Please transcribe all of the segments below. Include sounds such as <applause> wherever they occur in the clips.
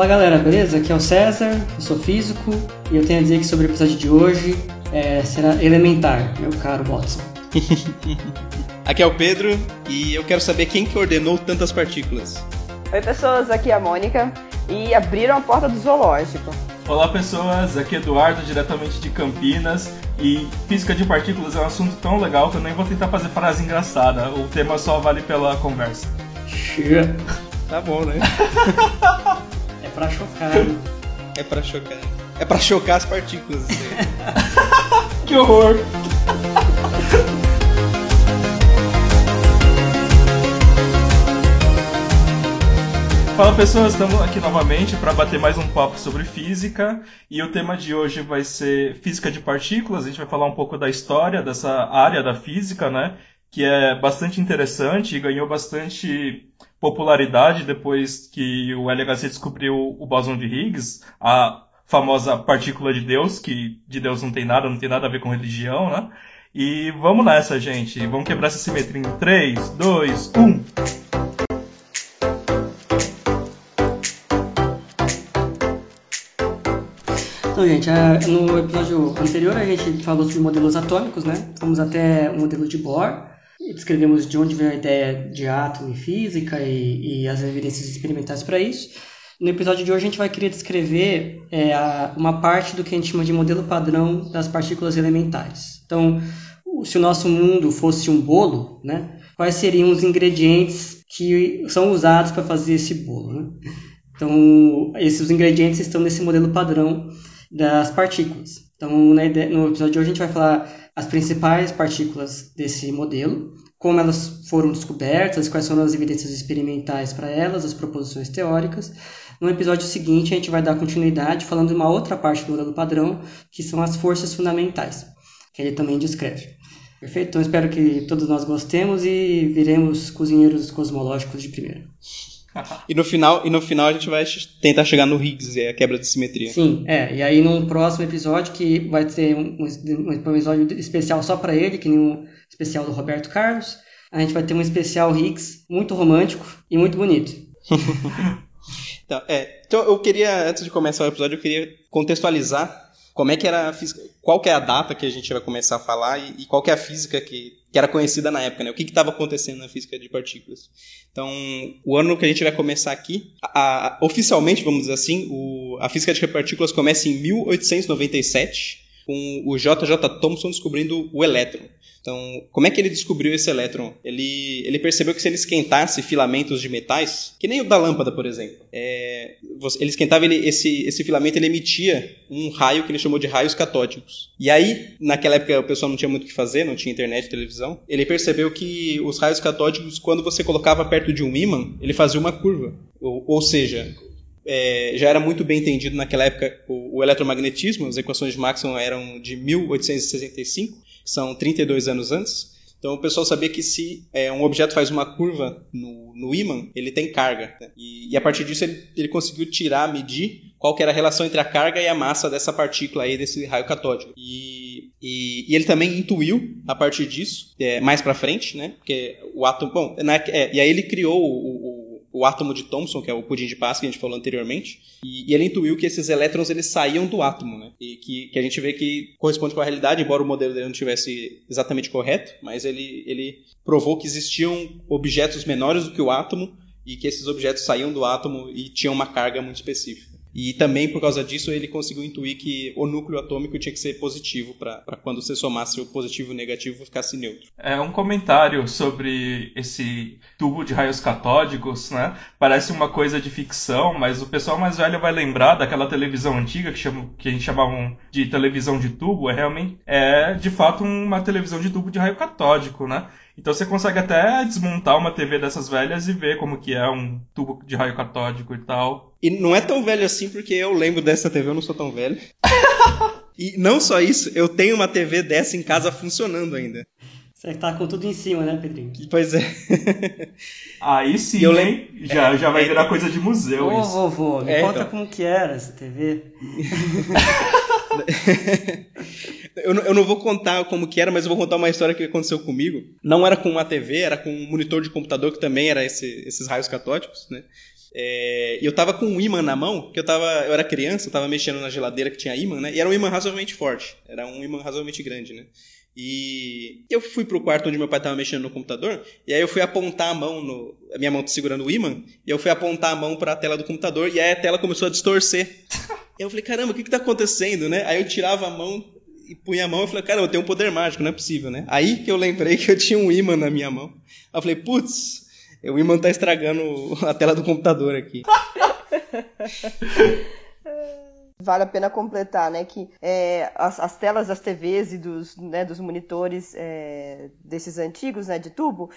Fala galera, beleza? Aqui é o César, eu sou físico e eu tenho a dizer que sobre o episódio de hoje é, será elementar, meu caro Watson. <laughs> aqui é o Pedro e eu quero saber quem que ordenou tantas partículas. Oi pessoas, aqui é a Mônica e abriram a porta do zoológico. Olá pessoas, aqui é Eduardo, diretamente de Campinas. E física de partículas é um assunto tão legal que eu nem vou tentar fazer frase engraçada. O tema só vale pela conversa. Tá bom, né? <laughs> é pra chocar. É pra chocar. É pra chocar as partículas. <laughs> que horror! Fala pessoas, estamos aqui novamente para bater mais um papo sobre física e o tema de hoje vai ser física de partículas. A gente vai falar um pouco da história dessa área da física, né? Que é bastante interessante e ganhou bastante popularidade depois que o LHC descobriu o bóson de Higgs, a famosa partícula de Deus, que de Deus não tem nada, não tem nada a ver com religião, né? E vamos nessa, gente. Vamos quebrar essa simetria em 3, 2, 1. Então, gente, no episódio anterior a gente falou sobre modelos atômicos, né? Fomos até o modelo de Bohr, descrevemos de onde veio a ideia de átomo e física e, e as evidências experimentais para isso. No episódio de hoje a gente vai querer descrever é, a, uma parte do que a gente chama de modelo padrão das partículas elementares. Então, se o nosso mundo fosse um bolo, né? Quais seriam os ingredientes que são usados para fazer esse bolo, né? Então, esses ingredientes estão nesse modelo padrão das partículas. Então, no episódio de hoje, a gente vai falar as principais partículas desse modelo, como elas foram descobertas, quais são as evidências experimentais para elas, as proposições teóricas. No episódio seguinte, a gente vai dar continuidade falando de uma outra parte do modelo padrão, que são as forças fundamentais, que ele também descreve. Perfeito? Então, espero que todos nós gostemos e viremos cozinheiros cosmológicos de primeira <laughs> e, no final, e no final a gente vai tentar chegar no Higgs, é a quebra de simetria. Sim, é. E aí no próximo episódio, que vai ter um, um episódio especial só para ele, que nem um especial do Roberto Carlos, a gente vai ter um especial Higgs muito romântico e muito bonito. <laughs> então, é, então eu queria, antes de começar o episódio, eu queria contextualizar como é que era a física, qual é a data que a gente vai começar a falar e, e qual é a física que, que era conhecida na época, né? O que estava acontecendo na física de partículas. Então, o ano que a gente vai começar aqui, a, a, oficialmente, vamos dizer assim, o, a física de partículas começa em 1897 com o JJ Thomson descobrindo o elétron. Então, como é que ele descobriu esse elétron? Ele, ele percebeu que se ele esquentasse filamentos de metais, que nem o da lâmpada, por exemplo, é, ele esquentava ele, esse, esse filamento, ele emitia um raio que ele chamou de raios catódicos. E aí, naquela época, o pessoal não tinha muito o que fazer, não tinha internet, televisão. Ele percebeu que os raios catódicos, quando você colocava perto de um ímã, ele fazia uma curva. Ou, ou seja, é, já era muito bem entendido naquela época o, o, eletromagnetismo, as equações de Maxwell eram de 1865, que são 32 anos antes. Então o pessoal sabia que se é, um objeto faz uma curva no, no ímã, ele tem carga. Né? E, e, a partir disso ele, ele, conseguiu tirar, medir qual era a relação entre a carga e a massa dessa partícula aí, desse raio catódico. E, e, e ele também intuiu, a partir disso, é, mais para frente, né? Porque o átomo... Bom, na, é, e aí ele criou o, o o átomo de Thomson, que é o pudim de paz que a gente falou anteriormente, e, e, ele intuiu que esses elétrons eles saíam do átomo, né? E que, que a gente vê que corresponde com a realidade, embora o modelo dele não tivesse exatamente correto, mas ele, ele provou que existiam objetos menores do que o átomo e que esses objetos saíam do átomo e tinham uma carga muito específica. E também por causa disso ele conseguiu intuir que o núcleo atômico tinha que ser positivo para quando você somasse o positivo e o negativo ficasse neutro. É um comentário sobre esse tubo de raios catódicos, né? Parece uma coisa de ficção, mas o pessoal mais velho vai lembrar daquela televisão antiga que, chama, que a gente chamava de televisão de tubo, é realmente é de fato uma televisão de tubo de raio catódico, né? Então você consegue até desmontar uma TV dessas velhas e ver como que é um tubo de raio catódico e tal. E não é tão velho assim porque eu lembro dessa TV, eu não sou tão velho. <laughs> e não só isso, eu tenho uma TV dessa em casa funcionando ainda. Você tá com tudo em cima, né, Pedrinho? Pois é. Aí sim, eu lembro... já, já vai é, virar coisa de museu Ô, isso. vovô, me é, conta então. como que era essa TV. <laughs> eu, não, eu não vou contar como que era, mas eu vou contar uma história que aconteceu comigo. Não era com uma TV, era com um monitor de computador que também era esse, esses raios catódicos, né? É, e eu tava com um imã na mão, que eu tava. Eu era criança, eu tava mexendo na geladeira que tinha imã, né? E era um imã razoavelmente forte. Era um imã razoavelmente grande, né? E eu fui pro quarto onde meu pai tava mexendo no computador, e aí eu fui apontar a mão no. A minha mão segurando o imã, e eu fui apontar a mão para a tela do computador, e aí a tela começou a distorcer. Eu falei, caramba, o que que tá acontecendo, né? Aí eu tirava a mão e punha a mão e falei, cara, eu tenho um poder mágico, não é possível, né? Aí que eu lembrei que eu tinha um imã na minha mão. Aí eu falei, putz, o imã tá estragando a tela do computador aqui. <laughs> Vale a pena completar, né, que é, as, as, telas das TVs e dos, né, dos monitores é, desses antigos, né, de tubo,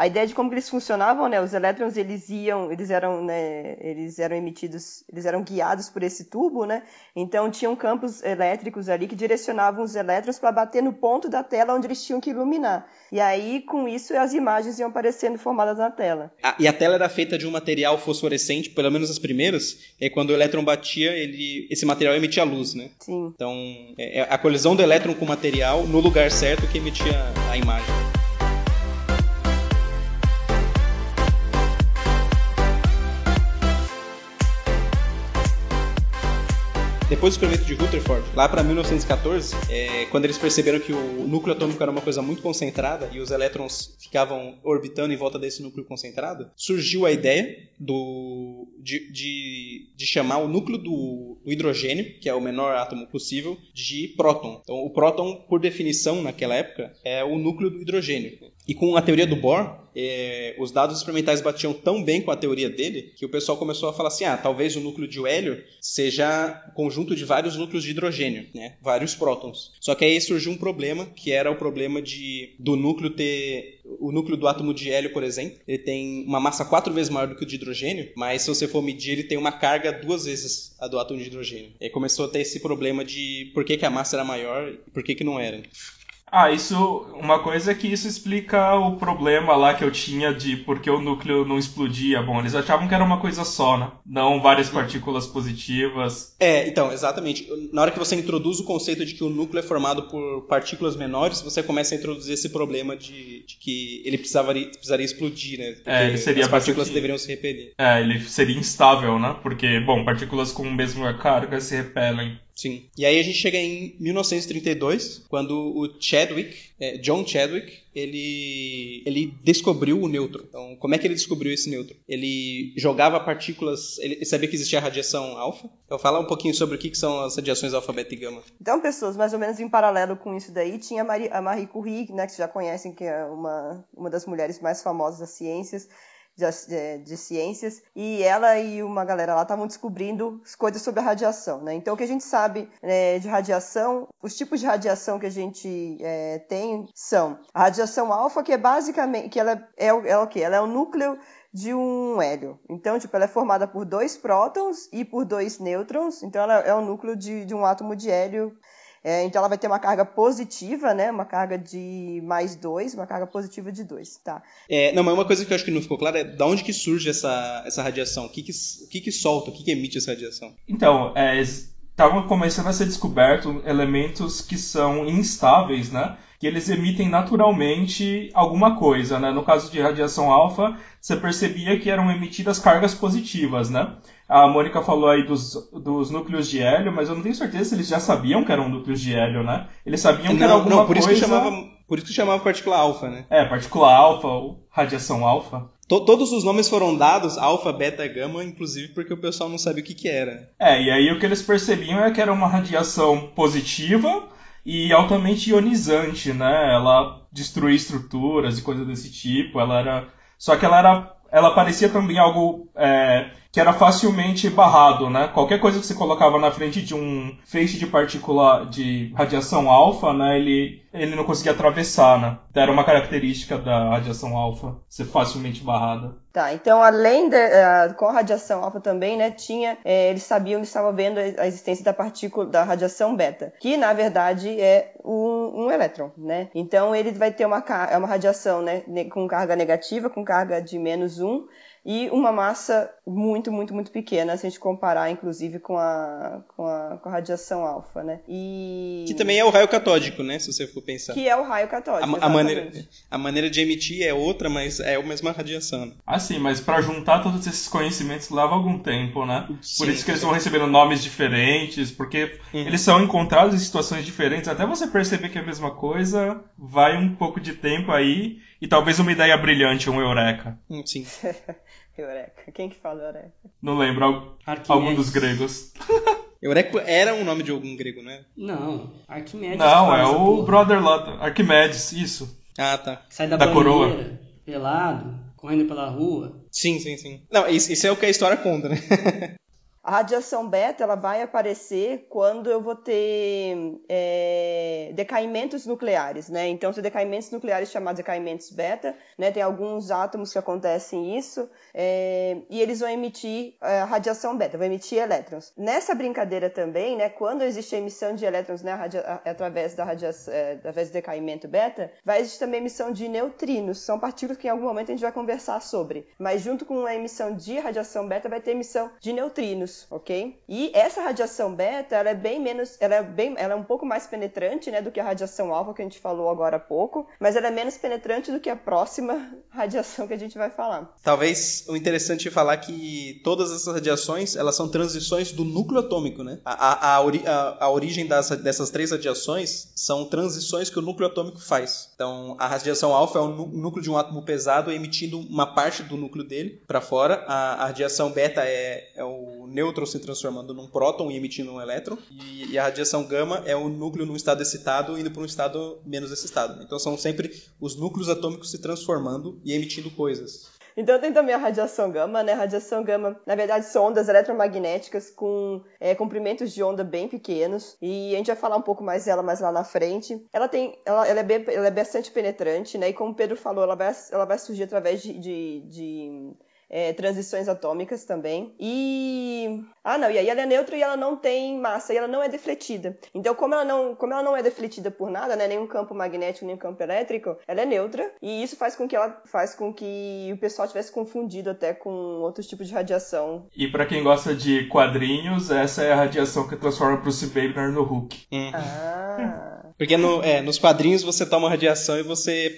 a ideia de como eles funcionavam, né? Os elétrons eles iam, eles eram, né? Eles eram emitidos, eles eram guiados por esse tubo, né? Então tinham campos elétricos ali que direcionavam os elétrons para bater no ponto da tela onde eles tinham que iluminar. E aí com isso as imagens iam aparecendo formadas na tela. Ah, e a tela era feita de um material fosforescente, pelo menos as primeiras. E quando o elétron batia, ele, esse material emitia luz, né? Sim. Então é, é a colisão do elétron com o material no lugar certo que emitia a imagem. Depois do experimento de Rutherford, lá para 1914, é, quando eles perceberam que o núcleo atômico era uma coisa muito concentrada e os elétrons ficavam orbitando em volta desse núcleo concentrado, surgiu a ideia do, de, de, de chamar o núcleo do, do, hidrogênio, que é o menor átomo possível, de próton. Então, o próton, por definição, naquela época, é o núcleo do hidrogênio. E com a teoria do Bohr, é, os dados experimentais batiam tão bem com a teoria dele que o pessoal começou a falar assim: ah, talvez o núcleo de hélio seja conjunto de vários núcleos de hidrogênio, né? vários prótons. Só que aí surgiu um problema, que era o problema de do núcleo ter. O núcleo do átomo de hélio, por exemplo, ele tem uma massa quatro vezes maior do que o de hidrogênio, mas se você for medir, ele tem uma carga duas vezes a do átomo de hidrogênio. E aí começou a ter esse problema de por que, que a massa era maior e por que, que não era. Ah, isso. Uma coisa é que isso explica o problema lá que eu tinha de por que o núcleo não explodia. Bom, eles achavam que era uma coisa só, né? Não várias partículas positivas. É, então, exatamente. Na hora que você introduz o conceito de que o núcleo é formado por partículas menores, você começa a introduzir esse problema de, de que ele precisaria, precisaria explodir, né? Porque é, ele seria as partículas deveriam se repelir. É, ele seria instável, né? Porque, bom, partículas com a mesma carga se repelem. Sim. E aí a gente chega em 1932, quando o Chadwick, é, John Chadwick, ele, ele descobriu o nêutron. Então, como é que ele descobriu esse nêutron? Ele jogava partículas, ele sabia que existia radiação alfa. Então, fala um pouquinho sobre o que, que são as radiações alfa, beta e gama. Então, pessoas, mais ou menos em paralelo com isso daí, tinha a Marie, a Marie Curie, né, que já conhecem, que é uma, uma das mulheres mais famosas das ciências de, de, ciências e ela e uma galera lá estavam descobrindo coisas sobre a radiação, né? Então o que a gente sabe né, de radiação, os tipos de radiação que a gente é, tem são a radiação alfa, que é basicamente que ela é, é, é o que? Ela é o núcleo de um hélio. Então, tipo, ela é formada por dois prótons e por dois nêutrons. Então, ela é o núcleo de, de um átomo de hélio é, então ela vai ter uma carga positiva, né? Uma carga de mais 2, uma carga positiva de 2, tá? É, não, mas uma coisa que eu acho que não ficou clara é de onde que surge essa, essa radiação? O que que, o que que solta, o que que emite essa radiação? Então, estavam é, começando a ser descobertos elementos que são instáveis, né? Que eles emitem naturalmente alguma coisa, né? No caso de radiação alfa, você percebia que eram emitidas cargas positivas, né? A Mônica falou aí dos, dos núcleos de hélio, mas eu não tenho certeza se eles já sabiam que eram núcleos de hélio, né? Eles sabiam não, que era alguma não, por coisa... Isso que chamava, por isso que chamava partícula alfa, né? É, partícula alfa ou radiação alfa. todos os nomes foram dados, alfa, beta, gama, inclusive porque o pessoal não sabia o que, que era. É, e aí o que eles percebiam é que era uma radiação positiva e altamente ionizante, né? Ela destruía estruturas e coisas desse tipo. Ela era. Só que ela era. Ela parecia também algo é, que era facilmente barrado, né? Qualquer coisa que você colocava na frente de um feixe de partícula de radiação alfa, né? Ele, ele não conseguia atravessar, né? Então, era uma característica da radiação alfa ser facilmente barrada. Tá, então além da uh, com a radiação alfa também, né? Tinha, é, eles sabiam, eles estavam vendo a existência da partícula da radiação beta, que na verdade é um, um elétron, né? Então ele vai ter uma, é uma radiação, né? Com carga negativa, com carga de menos um e uma massa muito, muito, muito pequena, se a gente comparar, inclusive, com a, com a, com a radiação alfa, né? E... Que também é o raio catódico, né? Se você for pensar. Que é o raio catódico, a, a maneira, a maneira de emitir é outra, mas é a mesma radiação. Né? Ah, sim, mas para juntar todos esses conhecimentos leva algum tempo, né? Sim, Por isso que eles vão recebendo nomes diferentes, porque uhum. eles são encontrados em situações diferentes. Até você perceber que é a mesma coisa, vai um pouco de tempo aí e talvez uma ideia brilhante, um eureka. Hum, sim. <laughs> eureka. Quem que fala eureka? Não lembro. Algum dos gregos. <laughs> Eureka era um nome de algum grego, né? Não, Arquimedes. Não, é o porra. brother lá, Arquimedes, isso. Ah, tá. Sai da, da banheira, coroa. pelado, correndo pela rua. Sim, sim, sim. Não, isso, isso é o que a história conta, né? <laughs> A radiação beta ela vai aparecer quando eu vou ter é, decaimentos nucleares, né? Então, são decaimentos nucleares chamados decaimentos beta, né? Tem alguns átomos que acontecem isso é, e eles vão emitir é, radiação beta, vão emitir elétrons. Nessa brincadeira também, né? Quando existe a emissão de elétrons, né? Através da radiação, é, através do decaimento beta, vai existir também a emissão de neutrinos. São partículas que em algum momento a gente vai conversar sobre. Mas junto com a emissão de radiação beta vai ter emissão de neutrinos ok? E essa radiação beta, ela é bem menos, ela é bem, ela é um pouco mais penetrante, né, do que a radiação alfa que a gente falou agora há pouco, mas ela é menos penetrante do que a próxima <laughs> radiação que a gente vai falar. Talvez o interessante é falar que todas essas radiações, elas são transições do núcleo atômico, né? A, a, a, ori, a, a origem das, dessas três radiações são transições que o núcleo atômico faz. Então, a radiação alfa é o núcleo de um átomo pesado emitindo uma parte do núcleo dele para fora. A, a radiação beta é, é o nêutron se transformando num próton e emitindo um elétron, e, e a radiação gama é o núcleo num estado excitado indo para um estado menos excitado. Então são sempre os núcleos atômicos se transformando e emitindo coisas. Então tem também a radiação gama, né? A radiação gama, na verdade, são ondas eletromagnéticas com é, comprimentos de onda bem pequenos. E a gente vai falar um pouco mais dela mais lá na frente. Ela tem. Ela, ela, é, bem, ela é bastante penetrante, né? E como o Pedro falou, ela vai, ela vai surgir através de, de, de é, transições atômicas também. E. Ah, não, e aí ela é neutra e ela não tem massa, e ela não é defletida. Então, como ela não, como ela não é defletida por nada, né, nenhum campo magnético, nenhum campo elétrico, ela é neutra, e isso faz com que ela faz com que o pessoal tivesse confundido até com outros tipos de radiação. E para quem gosta de quadrinhos, essa é a radiação que transforma Bruce Banner no Hulk. Uhum. Ah. <laughs> Porque no, é, nos quadrinhos você toma radiação e você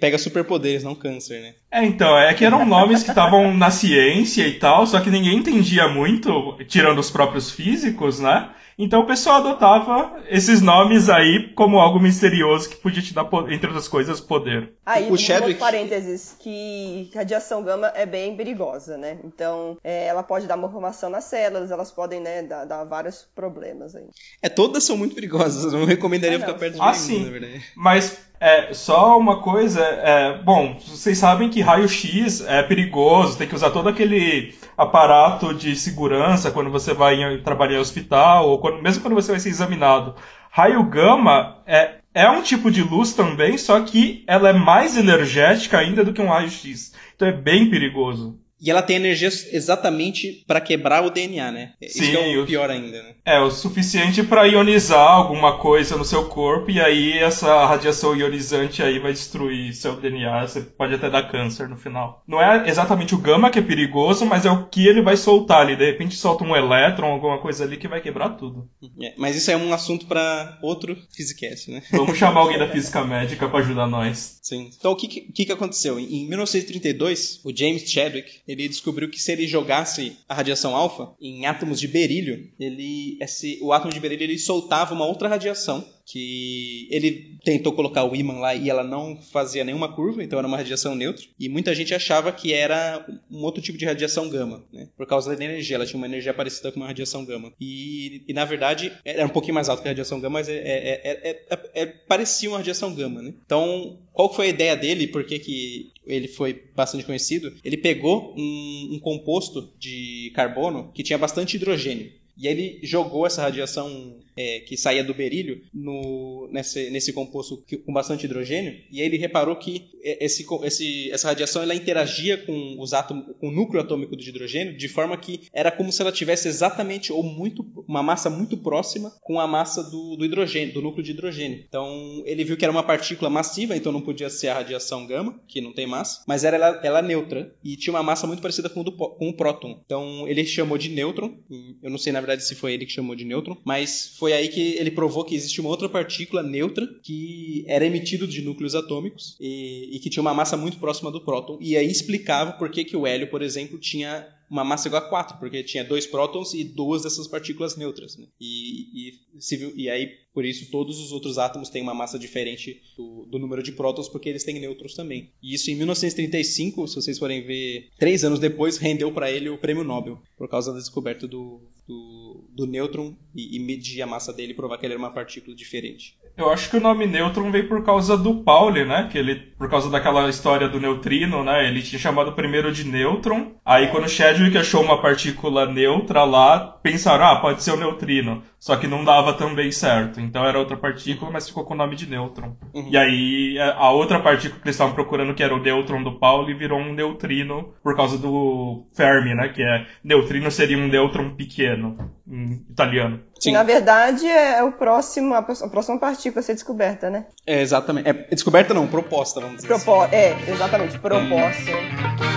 pega superpoderes, não câncer, né? É, então, é que eram nomes que estavam na ciência e tal, só que ninguém entendia muito, tirando os próprios físicos, né? Então o pessoal adotava esses nomes aí como algo misterioso que podia te dar, entre outras coisas, poder. Aí, o Chadwick... parênteses, que radiação gama é bem perigosa, né? Então, é, ela pode dar uma formação nas células, elas podem, né, dar, dar, vários problemas aí. É, todas são muito perigosas, eu não recomendaria é, não. ficar perto de ah, sim. na verdade. Mas é, só uma coisa, é, bom, vocês sabem que raio-x é perigoso, tem que usar todo aquele aparato de segurança quando você vai trabalhar em hospital, ou quando, mesmo quando você vai ser examinado. Raio gama é, é um tipo de luz também, só que ela é mais energética ainda do que um raio-x. Então é bem perigoso. E ela tem energia exatamente para quebrar o DNA, né? Sim, Isso é o pior ainda, né? É, o suficiente para ionizar alguma coisa no seu corpo e aí essa radiação ionizante aí vai destruir seu DNA, você pode até dar câncer no final. Não é exatamente o gama que é perigoso, mas é o que ele vai soltar ali. De repente solta um elétron, alguma coisa ali que vai quebrar tudo. É, mas isso é um assunto para outro Physicast, né? Vamos chamar alguém da <laughs> física médica para ajudar nós. Sim. Então o que, que, que aconteceu? Em 1932, o James Chadwick ele descobriu que se ele jogasse a radiação alfa em átomos de berílio, ele, esse, o átomo de berílio ele soltava uma outra radiação que ele tentou colocar o ímã lá e ela não fazia nenhuma curva, então era uma radiação neutra. E muita gente achava que era um outro tipo de radiação gama, né? Por causa da energia, ela tinha uma energia parecida com uma radiação gama. E, e na verdade era um pouquinho mais alta que a radiação gama, mas é, é, é, é parecia uma radiação gama, né? Então, qual foi a ideia dele? Por que, que ele foi bastante conhecido? Ele pegou um, um composto de carbono que tinha bastante hidrogênio. E ele jogou essa radiação é, que saía do berílio no, nesse, nesse composto com bastante hidrogênio, e aí ele reparou que esse, esse, essa radiação ela interagia com os átomos, com o núcleo atômico de hidrogênio, de forma que era como se ela tivesse exatamente ou muito uma massa muito próxima com a massa do, do hidrogênio, do núcleo de hidrogênio. Então ele viu que era uma partícula massiva, então não podia ser a radiação gama, que não tem massa, mas era ela, ela neutra e tinha uma massa muito parecida com do, com o próton. Então ele chamou de nêutron. Eu não sei na verdade se foi ele que chamou de nêutron, mas foi aí que ele provou que existe uma outra partícula neutra que era emitida de núcleos atômicos e, e, que tinha uma massa muito próxima do próton. E aí explicava por que, que o hélio, por exemplo, tinha uma massa igual a 4, porque tinha dois prótons e duas dessas partículas neutras. Né? E, e, e, aí, por isso, todos os outros átomos têm uma massa diferente do, do, número de prótons, porque eles têm nêutrons também. E isso em 1935, se vocês forem ver, três anos depois, rendeu para ele o prêmio Nobel, por causa da descoberta do, do, do nêutron e, e medir a massa dele e provar que ele era uma partícula diferente. Eu acho que o nome nêutron veio por causa do Pauli, né? Que ele, por causa daquela história do neutrino, né? Ele tinha chamado primeiro de nêutron. Aí quando Chadwick achou uma partícula neutra lá, pensaram, ah, pode ser o neutrino. Só que não dava também certo. Então era outra partícula, mas ficou com o nome de nêutron. Uhum. E aí é, a outra partícula que eles estavam procurando, que era o nêutron do Pauli, virou um neutrino por causa do Fermi, né? Que é neutrino seria um nêutron pequeno em italiano. Sim. na verdade é o próximo, a próxima partícula a ser descoberta, né? É, exatamente. É, descoberta não, proposta, vamos dizer Propo assim. É, exatamente, proposta.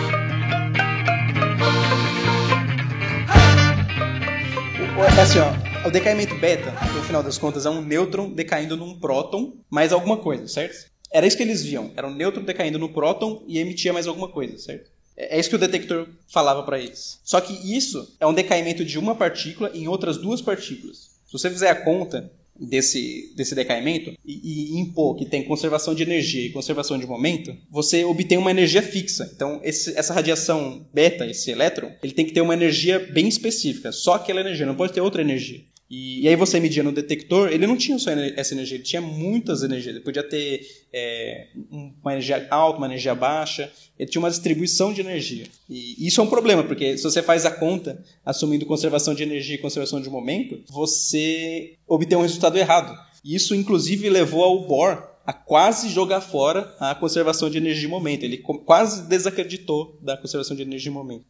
Assim, ó, o decaimento beta, no final das contas, é um nêutron decaindo num próton mais alguma coisa, certo? Era isso que eles viam. Era um nêutron decaindo no próton e emitia mais alguma coisa, certo? É, é isso que o detector falava para eles. Só que isso é um decaimento de uma partícula em outras duas partículas. Se você fizer a conta desse, desse decaimento e, e, impor que tem conservação de energia e conservação de momento, você obtém uma energia fixa. Então, esse, essa radiação beta, esse elétron, ele tem que ter uma energia bem específica, só aquela energia, não pode ter outra energia. E, e, aí você media no detector, ele não tinha só essa energia, ele tinha muitas energias. Ele podia ter é, uma energia alta, uma energia baixa, ele tinha uma distribuição de energia. E isso é um problema, porque se você faz a conta assumindo conservação de energia e conservação de momento, você obtém um resultado errado. E isso, inclusive, levou ao Bohr a quase jogar fora a conservação de energia de momento. Ele quase desacreditou da conservação de energia de momento.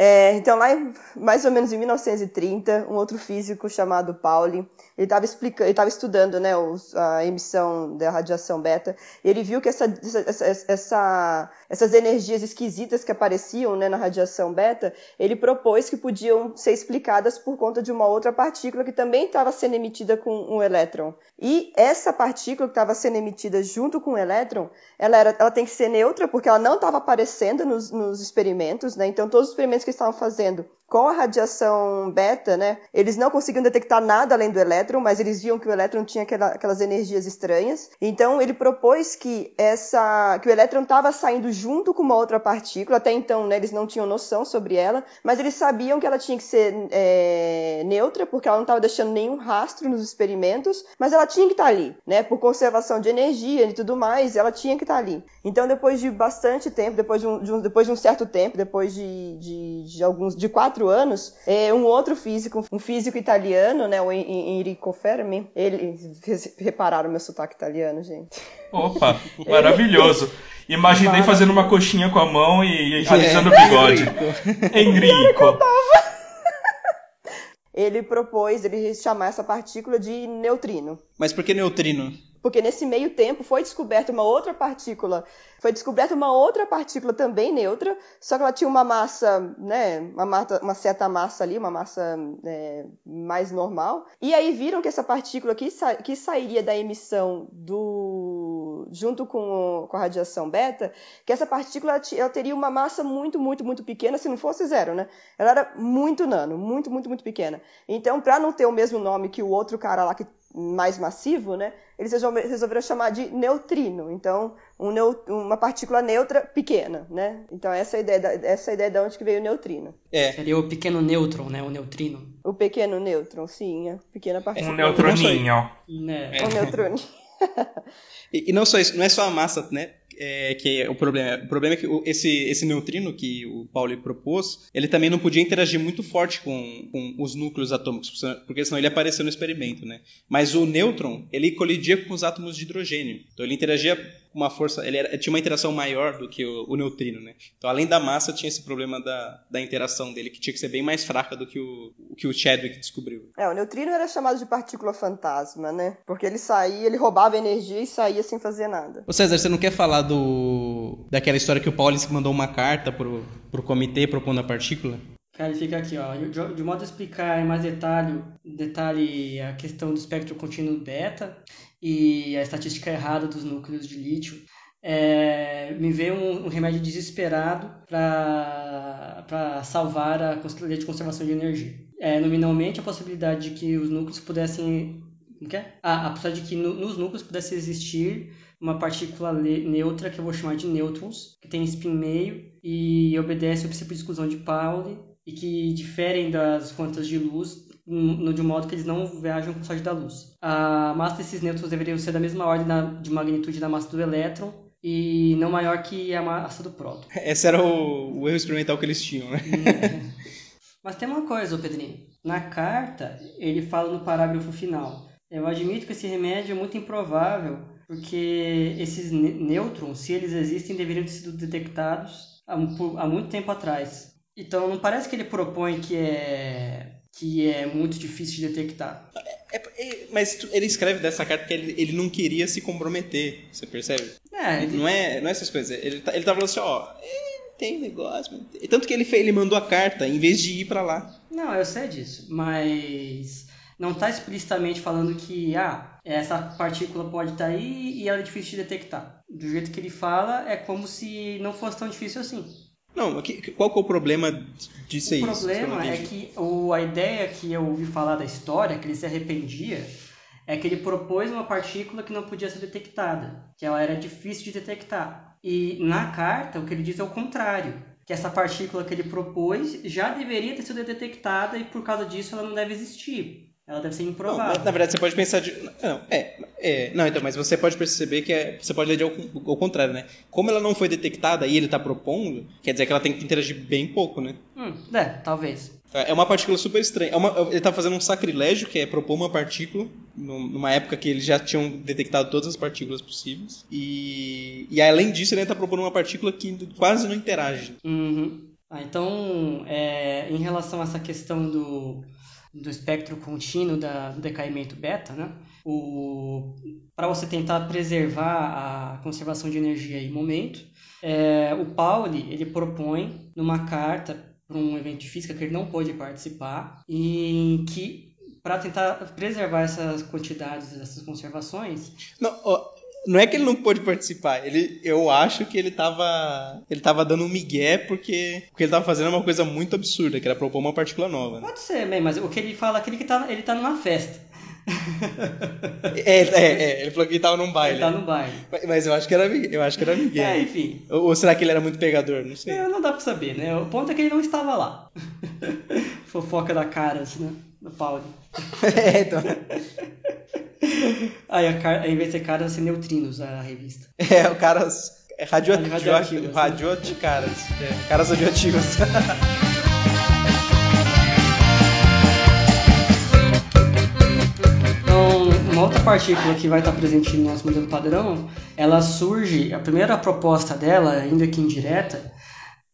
É, então, lá mais ou menos em 1930, um outro físico chamado Pauli, ele estava explicando, ele estava estudando, né, os, a emissão da radiação beta. E ele viu que essa, essa, essa, essas energias esquisitas que apareciam, né, na radiação beta, ele propôs que podiam ser explicadas por conta de uma outra partícula que também estava sendo emitida com um elétron. E essa partícula que estava sendo emitida junto com o elétron, ela, era, ela tem que ser neutra porque ela não estava aparecendo nos, nos experimentos, né? Então todos os experimentos que estavam fazendo com a radiação beta, né, eles não conseguiam detectar nada além do elétron, mas eles viam que o elétron tinha aquela, aquelas energias estranhas. Então ele propôs que essa que o elétron estava saindo junto com uma outra partícula. Até então, né, eles não tinham noção sobre ela, mas eles sabiam que ela tinha que ser é, neutra porque ela não estava deixando nenhum rastro nos experimentos, mas ela tinha que estar tá ali, né, por conservação de energia e tudo mais, ela tinha que estar tá ali. Então depois de bastante tempo, depois de um, de um depois de um certo tempo, depois de, de, de alguns de quatro anos, é, um outro físico, um físico italiano, né, o Enrico Fermi, ele repararam meu sotaque italiano, gente. Opa, <laughs> maravilhoso. Imaginei fazendo uma coxinha com a mão e alisando o bigode. <laughs> Enrico. <laughs> Ele propôs ele chamar essa partícula de neutrino. Mas por que neutrino? Porque nesse meio tempo foi descoberta uma outra partícula, foi descoberta uma outra partícula também neutra, só que ela tinha uma massa, né, uma, massa, uma certa massa ali, uma massa é, mais normal. E aí viram que essa partícula que, sa que sairia da emissão do junto com, com a radiação beta, que essa partícula ela teria uma massa muito, muito, muito pequena, se não fosse zero, né? Ela era muito nano, muito, muito, muito pequena. Então, para não ter o mesmo nome que o outro cara lá que mais massivo, né, eles resolveram chamar de neutrino. Então, um uma partícula neutra pequena, né? Então, essa é a ideia, da, essa é a ideia de onde que veio o neutrino. É. Seria o pequeno nêutron, né? O neutrino. O pequeno nêutron, sim, a pequena partícula. Um neutroninho. É. Um neutroninho. e, e, não só isso, não é só a massa, né? É, que é o problema. O problema é que esse, esse neutrino que o Pauli propôs, ele também não podia interagir muito forte com, com os núcleos atômicos, porque senão ele apareceu no experimento, né? Mas o nêutron, ele colidia com os átomos de hidrogênio. Então ele interagia uma força, ele era, tinha uma interação maior do que o, o, neutrino, né? Então além da massa tinha esse problema da, da interação dele, que tinha que ser bem mais fraca do que o, o que o Chadwick descobriu. É, o neutrino era chamado de partícula fantasma, né? Porque ele saía, ele roubava energia e saía sem fazer nada. Ô César, você não quer falar do daquela história que o Paulo mandou uma carta pro, pro comitê propondo a partícula? Cara, ele fica aqui, ó. De, de modo a explicar em mais detalhe, detalhe a questão do espectro contínuo beta e a estatística errada dos núcleos de lítio, é, me veio um, um remédio desesperado para salvar a lei de conservação de energia. É, nominalmente, a possibilidade de que os núcleos pudessem. Como que é? Ah, a possibilidade de que no, nos núcleos pudesse existir uma partícula neutra que eu vou chamar de nêutrons, que tem spin meio e obedece ao princípio de exclusão de Pauli e que diferem das quantas de luz de um modo que eles não viajam com sorte da luz. A massa desses nêutrons deveria ser da mesma ordem de magnitude da massa do elétron e não maior que a massa do próton. <laughs> Esse era o, o erro experimental que eles tinham, né? <laughs> Mas tem uma coisa, Pedrinho. Na carta, ele fala no parágrafo final. Eu admito que esse remédio é muito improvável, porque esses nêutrons, se eles existem, deveriam ter sido detectados há, há muito tempo atrás. Então não parece que ele propõe que é que é muito difícil de detectar. É, é, mas ele escreve dessa carta porque ele, ele não queria se comprometer, você percebe? É, ele... não é, não é essas coisas. Ele tá, ele tá falando assim, ó, é, tem negócio, tanto que ele fez, ele mandou a carta em vez de ir para lá. Não, eu sei disso, mas não está explicitamente falando que ah, essa partícula pode estar tá aí e ela é difícil de detectar. Do jeito que ele fala, é como se não fosse tão difícil assim. Não, qual que é o problema disso aí? O problema é que o, a ideia que eu ouvi falar da história, que ele se arrependia, é que ele propôs uma partícula que não podia ser detectada, que ela era difícil de detectar. E na carta, o que ele diz é o contrário, que essa partícula que ele propôs já deveria ter sido detectada e por causa disso ela não deve existir. Ela deve ser improvável. Não, na verdade, você pode pensar de. Não, é, é. Não, então, mas você pode perceber que é, você pode ler ao, ao contrário, né? Como ela não foi detectada e ele está propondo, quer dizer que ela tem que interagir bem pouco, né? Hum, é, talvez. É, uma partícula super estranha. É uma, ele está fazendo um sacrilégio, que é propor uma partícula, numa época que eles já tinham detectado todas as partículas possíveis. E, e além disso, ele está propondo uma partícula que quase não interage. Uhum. Ah, então, é, em relação a essa questão do do espectro contínuo da, do decaimento beta, né? Para você tentar preservar a conservação de energia em momento, é, o Pauli ele propõe numa carta para um evento de física que ele não pôde participar e que para tentar preservar essas quantidades, essas conservações. Não, não é que ele não pôde participar, ele, eu acho que ele tava, ele tava dando um migué porque, porque ele tava fazendo uma coisa muito absurda, que era propor uma partícula nova. Né? Pode ser, bem, mas o que ele fala é que ele tá, ele tá numa festa. <laughs> é, é, é, ele falou que ele tava num baile. Ele tá no baile. Mas, mas, eu acho que era, eu acho que era Miguel. É, enfim. Ou, ou, será que ele era muito pegador? Não sei. É, não dá pra saber, né? O ponto é que ele não estava lá. <laughs> Fofoca da cara, assim, né? Do Paulo. <laughs> é, então. Aí, a, em vez de ser caras, ser neutrinos a revista. É, o caras. É radioativos. Radioativos. Radioativos, caras. É, caras radioativos. <laughs> então, uma outra partícula que vai estar presente no nosso modelo padrão, ela surge, a primeira proposta dela, ainda que indireta,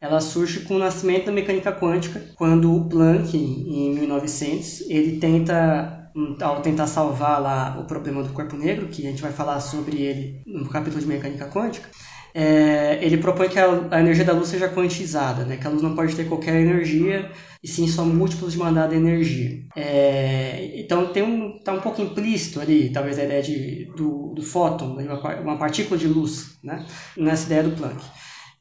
ela surge com o nascimento da mecânica quântica, quando o Planck, em 1900, ele tenta ao tentar salvar lá o problema do corpo negro, que a gente vai falar sobre ele no capítulo de mecânica quântica, é, ele propõe que a, a, energia da luz seja quantizada, né? que a luz não pode ter qualquer energia, e sim só múltiplos de mandada energia. É, então tem um, tá um pouco implícito ali, talvez a ideia de, do, do fóton, uma, uma partícula de luz, né? nessa ideia do Planck.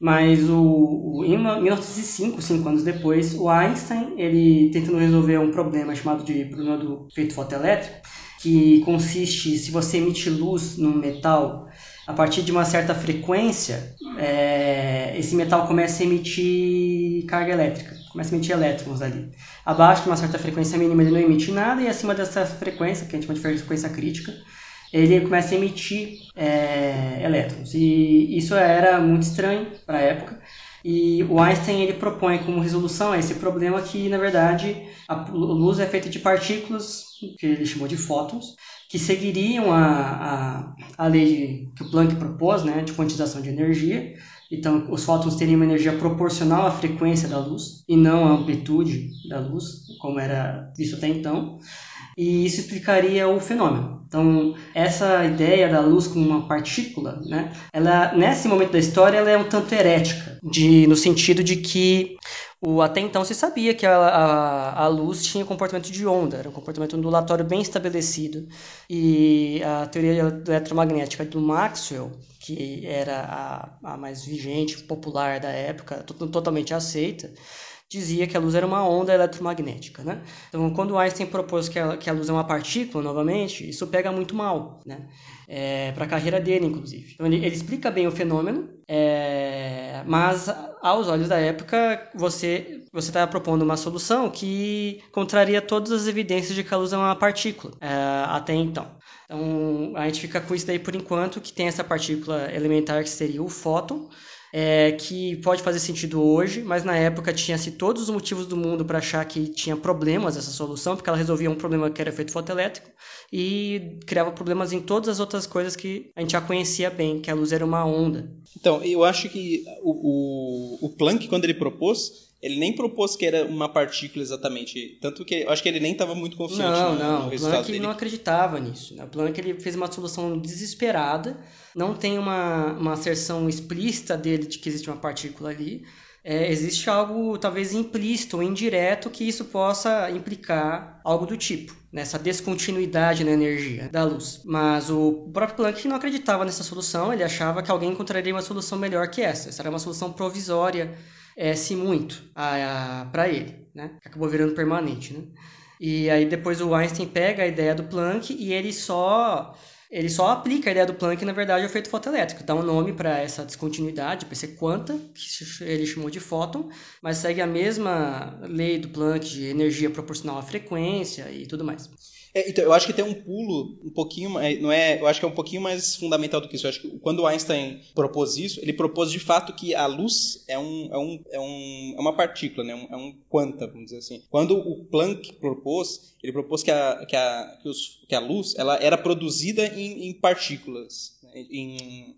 Mas o, o, em 1905, cinco anos depois, o Einstein, ele tentando resolver um problema chamado de problema do efeito fotoelétrico, que consiste, se você emite luz num metal, a partir de uma certa frequência, é, esse metal começa a emitir carga elétrica, começa a emitir elétrons ali. Abaixo de uma certa frequência mínima ele não emite nada, e acima dessa frequência, que a gente chama de frequência crítica, ele começa a emitir é, elétrons. E isso era muito estranho para a época. E o Einstein ele propõe como resolução a esse problema que, na verdade, a luz é feita de partículas, que ele chamou de fótons, que seguiriam a, a, a lei que o Planck propôs, né, de quantização de energia. Então, os fótons teriam uma energia proporcional à frequência da luz e não à amplitude da luz, como era visto até então e isso explicaria o fenômeno. Então, essa ideia da luz como uma partícula, né, ela, nesse momento da história, ela é um tanto herética, de, no sentido de que o, até então se sabia que a, a, a, luz tinha comportamento de onda, era um comportamento ondulatório bem estabelecido. E a teoria eletromagnética do Maxwell, que era a, a mais vigente, popular da época, totalmente aceita, dizia que a luz era uma onda eletromagnética, né? Então, quando Einstein propôs que a, que a luz é uma partícula, novamente, isso pega muito mal, né? É, para a carreira dele, inclusive. Então, ele, ele explica bem o fenômeno, é, mas aos olhos da época, você você está propondo uma solução que contraria todas as evidências de que a luz é uma partícula é, até então. Então, a gente fica com isso daí por enquanto, que tem essa partícula elementar que seria o fóton, é, que pode fazer sentido hoje, mas na época tinha-se todos os motivos do mundo para achar que tinha problemas essa solução, porque ela resolvia um problema que era efeito fotoelétrico e criava problemas em todas as outras coisas que a gente já conhecia bem, que a luz era uma onda. Então, eu acho que o, o, o Planck, quando ele propôs, ele nem propôs que era uma partícula exatamente. Tanto que eu acho que ele nem estava muito confiante não, no, não. no resultado Planck dele. não acreditava nisso. Né? O Planck ele fez uma solução desesperada, não tem uma, uma asserção explícita dele de que existe uma partícula ali. É, existe algo talvez implícito ou indireto que isso possa implicar algo do tipo, nessa descontinuidade na energia da luz. Mas o próprio Planck não acreditava nessa solução, ele achava que alguém encontraria uma solução melhor que essa. Essa era uma solução provisória é, se muito para ele, né? Acabou virando permanente, né? E aí depois o Einstein pega a ideia do Planck e ele só ele só aplica a ideia do Planck, na verdade, ao efeito fotoelétrico. Dá um nome para essa descontinuidade, para esse quanta, que ele chamou de fóton, mas segue a mesma lei do Planck de energia proporcional à frequência e tudo mais. É, então, eu acho que tem um pulo um pouquinho, não é, eu acho que é um pouquinho mais fundamental do que isso. Eu acho que quando Einstein propôs isso, ele propôs de fato que a luz é, um, é, um, é, um, é uma partícula, né? é um quanta, vamos dizer assim. Quando o Planck propôs, ele propôs que a, que a, que os, que a luz ela era produzida em, em partículas, né? em,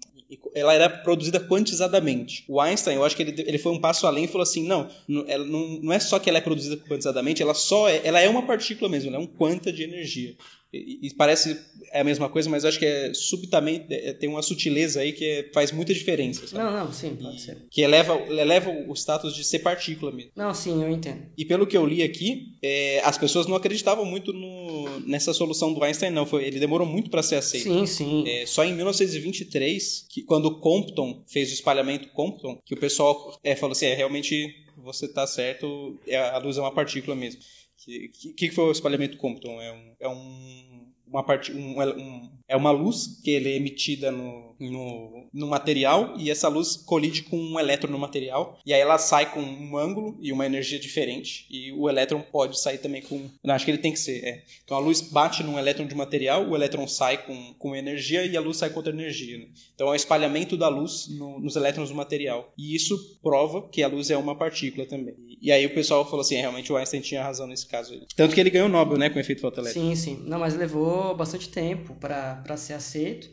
ela era produzida quantizadamente. O Einstein, eu acho que ele, ele foi um passo além e falou assim, não, não, ela, não, não é só que ela é produzida quantizadamente, ela só é, ela é uma partícula mesmo, ela é um quanta de energia. E, e parece a mesma coisa, mas acho que é subitamente é, tem uma sutileza aí que é, faz muita diferença. Sabe? Não, não, sim, pode e, ser. Que eleva, eleva o status de ser partícula mesmo. Não, sim, eu entendo. E pelo que eu li aqui, é, as pessoas não acreditavam muito no, nessa solução do Einstein, não. Foi, ele demorou muito para ser aceito. Sim, sim. É, só em 1923, que, quando Compton fez o espalhamento Compton, que o pessoal é, falou assim: é, realmente você está certo, é, a luz é uma partícula mesmo. O que, que, foi o espalhamento Compton? É um, é um uma parte, um, um, é uma luz que ele é emitida no, no, no, material e essa luz colide com um elétron no material e aí ela sai com um ângulo e uma energia diferente e o elétron pode sair também com não, acho que ele tem que ser é. então a luz bate num elétron de material o elétron sai com, com energia e a luz sai com outra energia né? então é o espalhamento da luz no, nos elétrons do material e isso prova que a luz é uma partícula também e, aí o pessoal falou assim é, realmente o Einstein tinha razão nesse caso aí. tanto que ele ganhou o Nobel né com efeito fotoelétrico sim sim. Não mas levou bastante tempo para ser aceito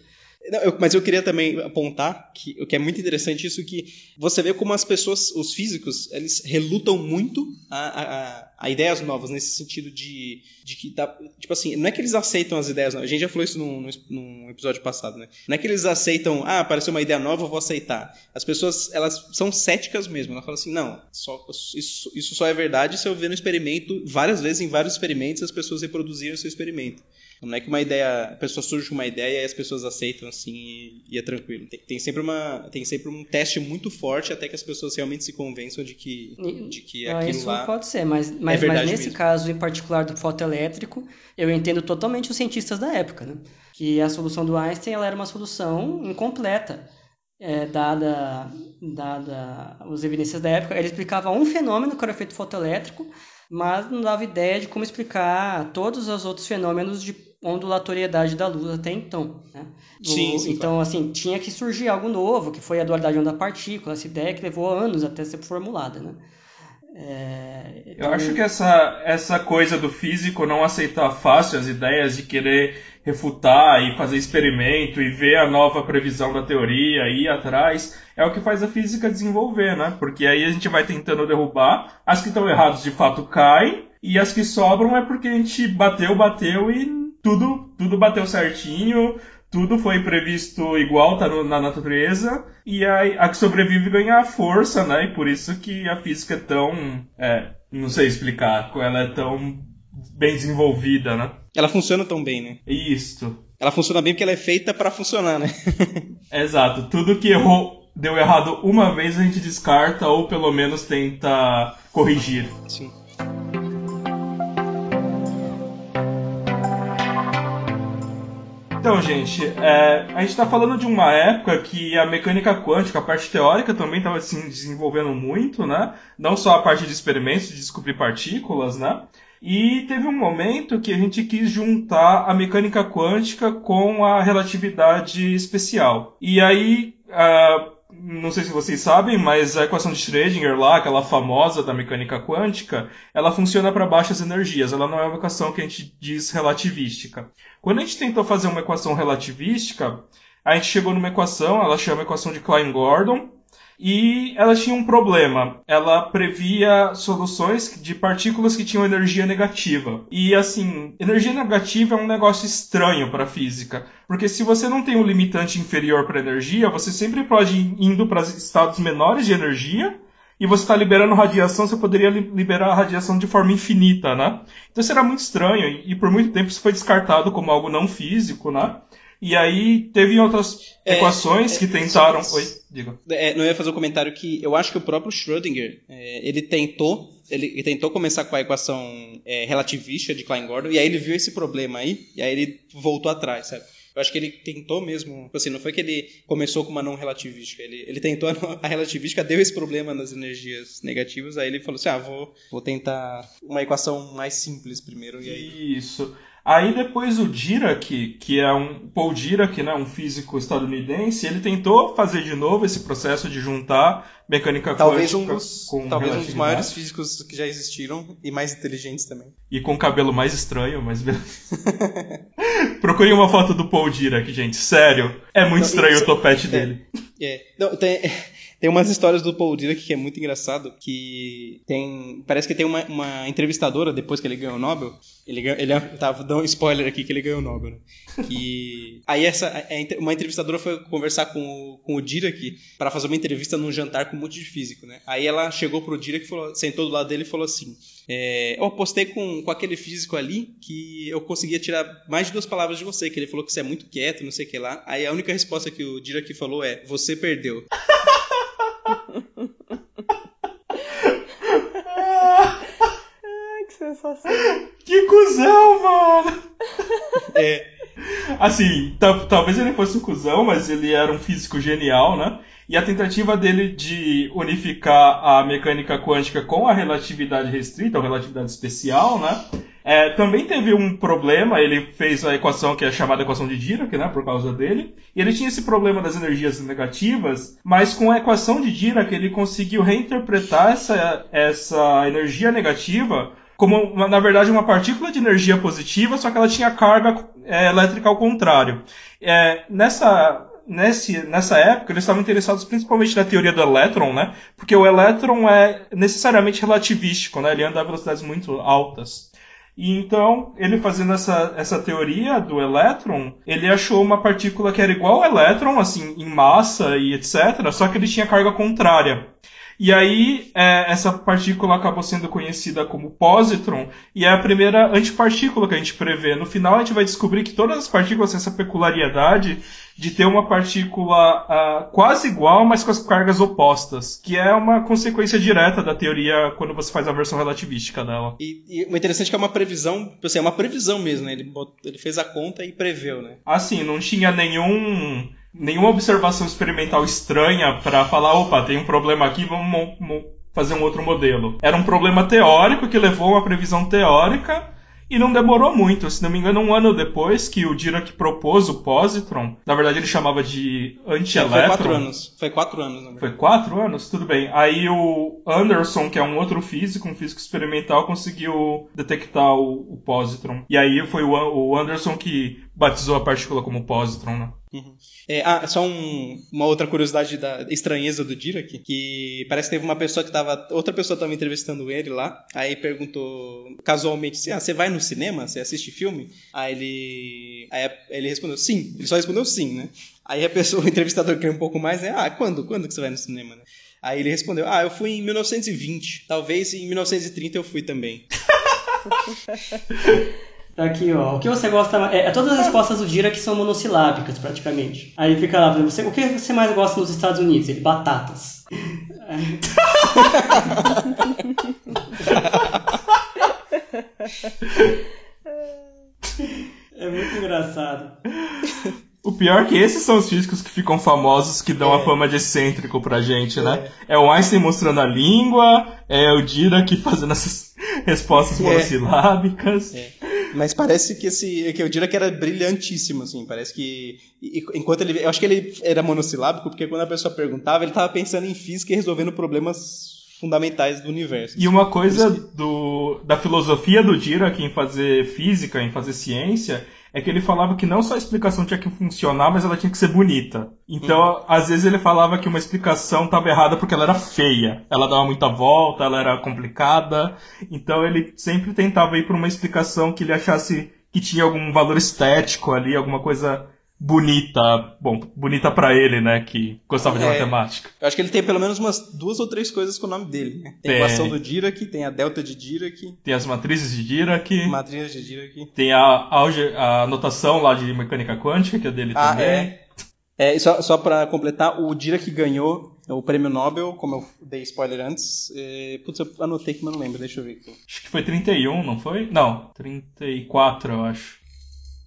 não, eu, mas eu queria também apontar que o que é muito interessante isso que você vê como as pessoas, os físicos, eles relutam muito a, a, a ideias novas nesse sentido de, de que tá, tipo assim, não é que eles aceitam as ideias novas. A gente já falou isso num, num episódio passado, né? Não é que eles aceitam, ah, apareceu uma ideia nova, eu vou aceitar. As pessoas, elas são céticas mesmo. Elas falam assim, não, só, isso, isso só é verdade se eu ver no experimento várias vezes em vários experimentos as pessoas reproduziram o seu experimento. Não é que uma ideia, a pessoa surge com uma ideia e as pessoas aceitam assim e, e é tranquilo. Tem, tem, sempre uma, tem sempre um teste muito forte até que as pessoas realmente se convençam de que, de que ah, aquilo isso lá pode ser, mas, mas, é mas nesse mesmo. caso em particular do fotoelétrico, eu entendo totalmente os cientistas da época, né? Que a solução do Einstein ela era uma solução incompleta. É, dada, dada as evidências da época, ele explicava um fenômeno que era o efeito fotoelétrico, mas não dava ideia de como explicar todos os outros fenômenos de ondulatoriedade da luz até então. Né? Sim, sim, então, assim, tinha que surgir algo novo, que foi a dualidade onda-partícula, essa ideia que levou anos até ser formulada. Né? É, então... Eu acho que essa, essa coisa do físico não aceitar fácil as ideias de querer refutar e fazer experimento e ver a nova previsão da teoria e ir atrás é o que faz a física desenvolver, né? Porque aí a gente vai tentando derrubar, as que estão erradas de fato caem e as que sobram é porque a gente bateu, bateu e tudo, tudo bateu certinho, tudo foi previsto igual, tá no, na natureza, e a, a que sobrevive ganha força, né? E por isso que a física é tão. É, não sei explicar, ela é tão bem desenvolvida, né? Ela funciona tão bem, né? Isso. Ela funciona bem porque ela é feita para funcionar, né? <laughs> Exato. Tudo que errou, deu errado uma vez a gente descarta ou pelo menos tenta corrigir. Sim. Então, gente, é, a gente está falando de uma época que a mecânica quântica, a parte teórica também estava se desenvolvendo muito, né? Não só a parte de experimentos, de descobrir partículas, né? E teve um momento que a gente quis juntar a mecânica quântica com a relatividade especial. E aí, uh, não sei se vocês sabem, mas a equação de Schrödinger lá, aquela famosa da mecânica quântica, ela funciona para baixas energias. Ela não é uma equação que a gente diz relativística. Quando a gente tentou fazer uma equação relativística, a gente chegou numa equação, ela chama equação de Klein-Gordon, e ela tinha um problema. Ela previa soluções de partículas que tinham energia negativa. E assim, energia negativa é um negócio estranho para a física, porque se você não tem um limitante inferior para energia, você sempre pode ir indo para estados menores de energia e você está liberando radiação, você poderia liberar a radiação de forma infinita, né? Então isso era muito estranho e por muito tempo isso foi descartado como algo não físico, né? E aí teve outras é, equações é, que tentaram. Oi, diga. É, não ia fazer um comentário que eu acho que o próprio Schrödinger é, ele tentou ele, tentou começar com a equação é, relativística de Klein-Gordon e aí ele viu esse problema aí e aí ele voltou atrás, sabe? Eu acho que ele tentou mesmo, tipo assim, não foi que ele começou com uma não relativística, ele, ele tentou a, a relativística, deu esse problema nas energias negativas, aí ele falou assim, ah, vou, vou tentar uma equação mais simples primeiro. E aí... Isso. Aí depois o Dirac, que é um Paul Dirac, né, um físico estadunidense, ele tentou fazer de novo esse processo de juntar mecânica talvez quântica um dos, com Talvez um dos maiores físicos que já existiram e mais inteligentes também. E com o cabelo mais estranho, mas <laughs> Procure uma foto do Paul Dirac, gente, sério. É muito estranho isso, o topete é, dele. É. Não, tem, tem umas histórias do Paul Dirac que é muito engraçado, que tem... Parece que tem uma, uma entrevistadora, depois que ele ganhou o Nobel, ele, ele <laughs> tava dando um spoiler aqui que ele ganhou o Nobel, né? Que... <laughs> Aí essa, uma entrevistadora foi conversar com o, com o Dirac para fazer uma entrevista num jantar com um monte de físico, né? Aí ela chegou pro Dirac, falou, sentou do lado dele e falou assim, é, eu apostei com, com aquele físico ali que eu conseguia tirar mais de duas palavras de você, que ele falou que você é muito quieto, não sei o que lá. Aí a única resposta que o Dirac falou é, você perdeu. <laughs> que sensação. Que cuzão, mano! É. Assim, talvez ele fosse um cuzão, mas ele era um físico genial, né? E a tentativa dele de unificar a mecânica quântica com a relatividade restrita, ou relatividade especial, né? É, também teve um problema, ele fez a equação que é chamada equação de Dirac, né, por causa dele, e ele tinha esse problema das energias negativas, mas com a equação de Dirac ele conseguiu reinterpretar essa, essa energia negativa como, na verdade, uma partícula de energia positiva, só que ela tinha carga é, elétrica ao contrário. É, nessa nesse, nessa época, eles estavam interessados principalmente na teoria do elétron, né? Porque o elétron é necessariamente relativístico, né? Ele anda a velocidades muito altas. E então, ele fazendo essa, essa teoria do elétron, ele achou uma partícula que era igual ao elétron, assim, em massa e etc., só que ele tinha carga contrária. E aí, é, essa partícula acabou sendo conhecida como positron, e é a primeira antipartícula que a gente prevê. No final, a gente vai descobrir que todas as partículas têm essa peculiaridade de ter uma partícula uh, quase igual, mas com as cargas opostas, que é uma consequência direta da teoria quando você faz a versão relativística dela. E, o interessante é que é uma previsão, assim, é uma previsão mesmo, né? Ele, ele fez a conta e preveu, né? Assim, não tinha nenhum nenhuma observação experimental estranha para falar, opa, tem um problema aqui, vamos fazer um outro modelo. Era um problema teórico que levou a uma previsão teórica E não demorou muito, se não me engano, um ano depois que o Dirac propôs o positron, na verdade ele chamava de anti-elétron. Foi quatro anos. Foi quatro anos. Foi quatro anos? Tudo bem. Aí o Anderson, que é um outro físico, um físico experimental, conseguiu detectar o, o positron. E aí foi o, o Anderson que batizou a partícula como positron, né? Uhum. É, ah, só um, uma outra curiosidade da estranheza do Dirac, que parece que teve uma pessoa que tava. Outra pessoa estava entrevistando ele lá, aí perguntou casualmente assim: Ah, você vai no cinema? Você assiste filme? Aí ele. Aí ele respondeu sim. Ele só respondeu sim, né? Aí a pessoa, <laughs> o entrevistador quer um pouco mais, né? Ah, quando? Quando que você vai no cinema, né? Aí ele respondeu: Ah, eu fui em 1920. Talvez em 1930 eu fui também. <laughs> Tá aqui, ó. O que você gosta mais. É, é, todas as respostas do Dira que são monossilábicas, praticamente. Aí fica lá, você, o que você mais gosta nos Estados Unidos? Ele, batatas. é muito engraçado. O pior é que esses são os físicos que ficam famosos, que dão é. a fama de excêntrico pra gente, né? É. é o Einstein mostrando a língua, é o Dirac fazendo essas <laughs> respostas é. monossilábicas. É. Mas parece que esse que eu diria que era brilhantíssimo, assim. Parece que enquanto ele, eu acho que ele era monossilábico porque quando a pessoa perguntava ele estava pensando em física e resolvendo problemas fundamentais do universo. E uma coisa do, da filosofia do Dirac em fazer física, em fazer ciência, é que ele falava que não só a explicação tinha que funcionar, mas ela tinha que ser bonita. Então, às vezes ele falava que uma explicação estava errada porque ela era feia. Ela dava muita volta, ela era complicada. Então ele sempre tentava ir para uma explicação que ele achasse que tinha algum valor estético ali, alguma coisa bonita, bom, bonita para ele, né, que gostava de é, matemática. Eu acho que ele tem pelo menos umas duas ou três coisas com o nome dele, né? Tem, tem. a equação do Dirac, tem a delta de Dirac, tem as matrizes de Dirac, matrizes de Dirac, tem a, a, a notação lá de mecânica quântica que é dele ah, também. É. É, só, só para completar, o Dirac ganhou o prêmio Nobel, como eu dei spoiler antes. É, putz, eu anotei que mas não lembro, deixa eu ver aqui. Acho que foi 31, não foi? Não, 34, eu acho.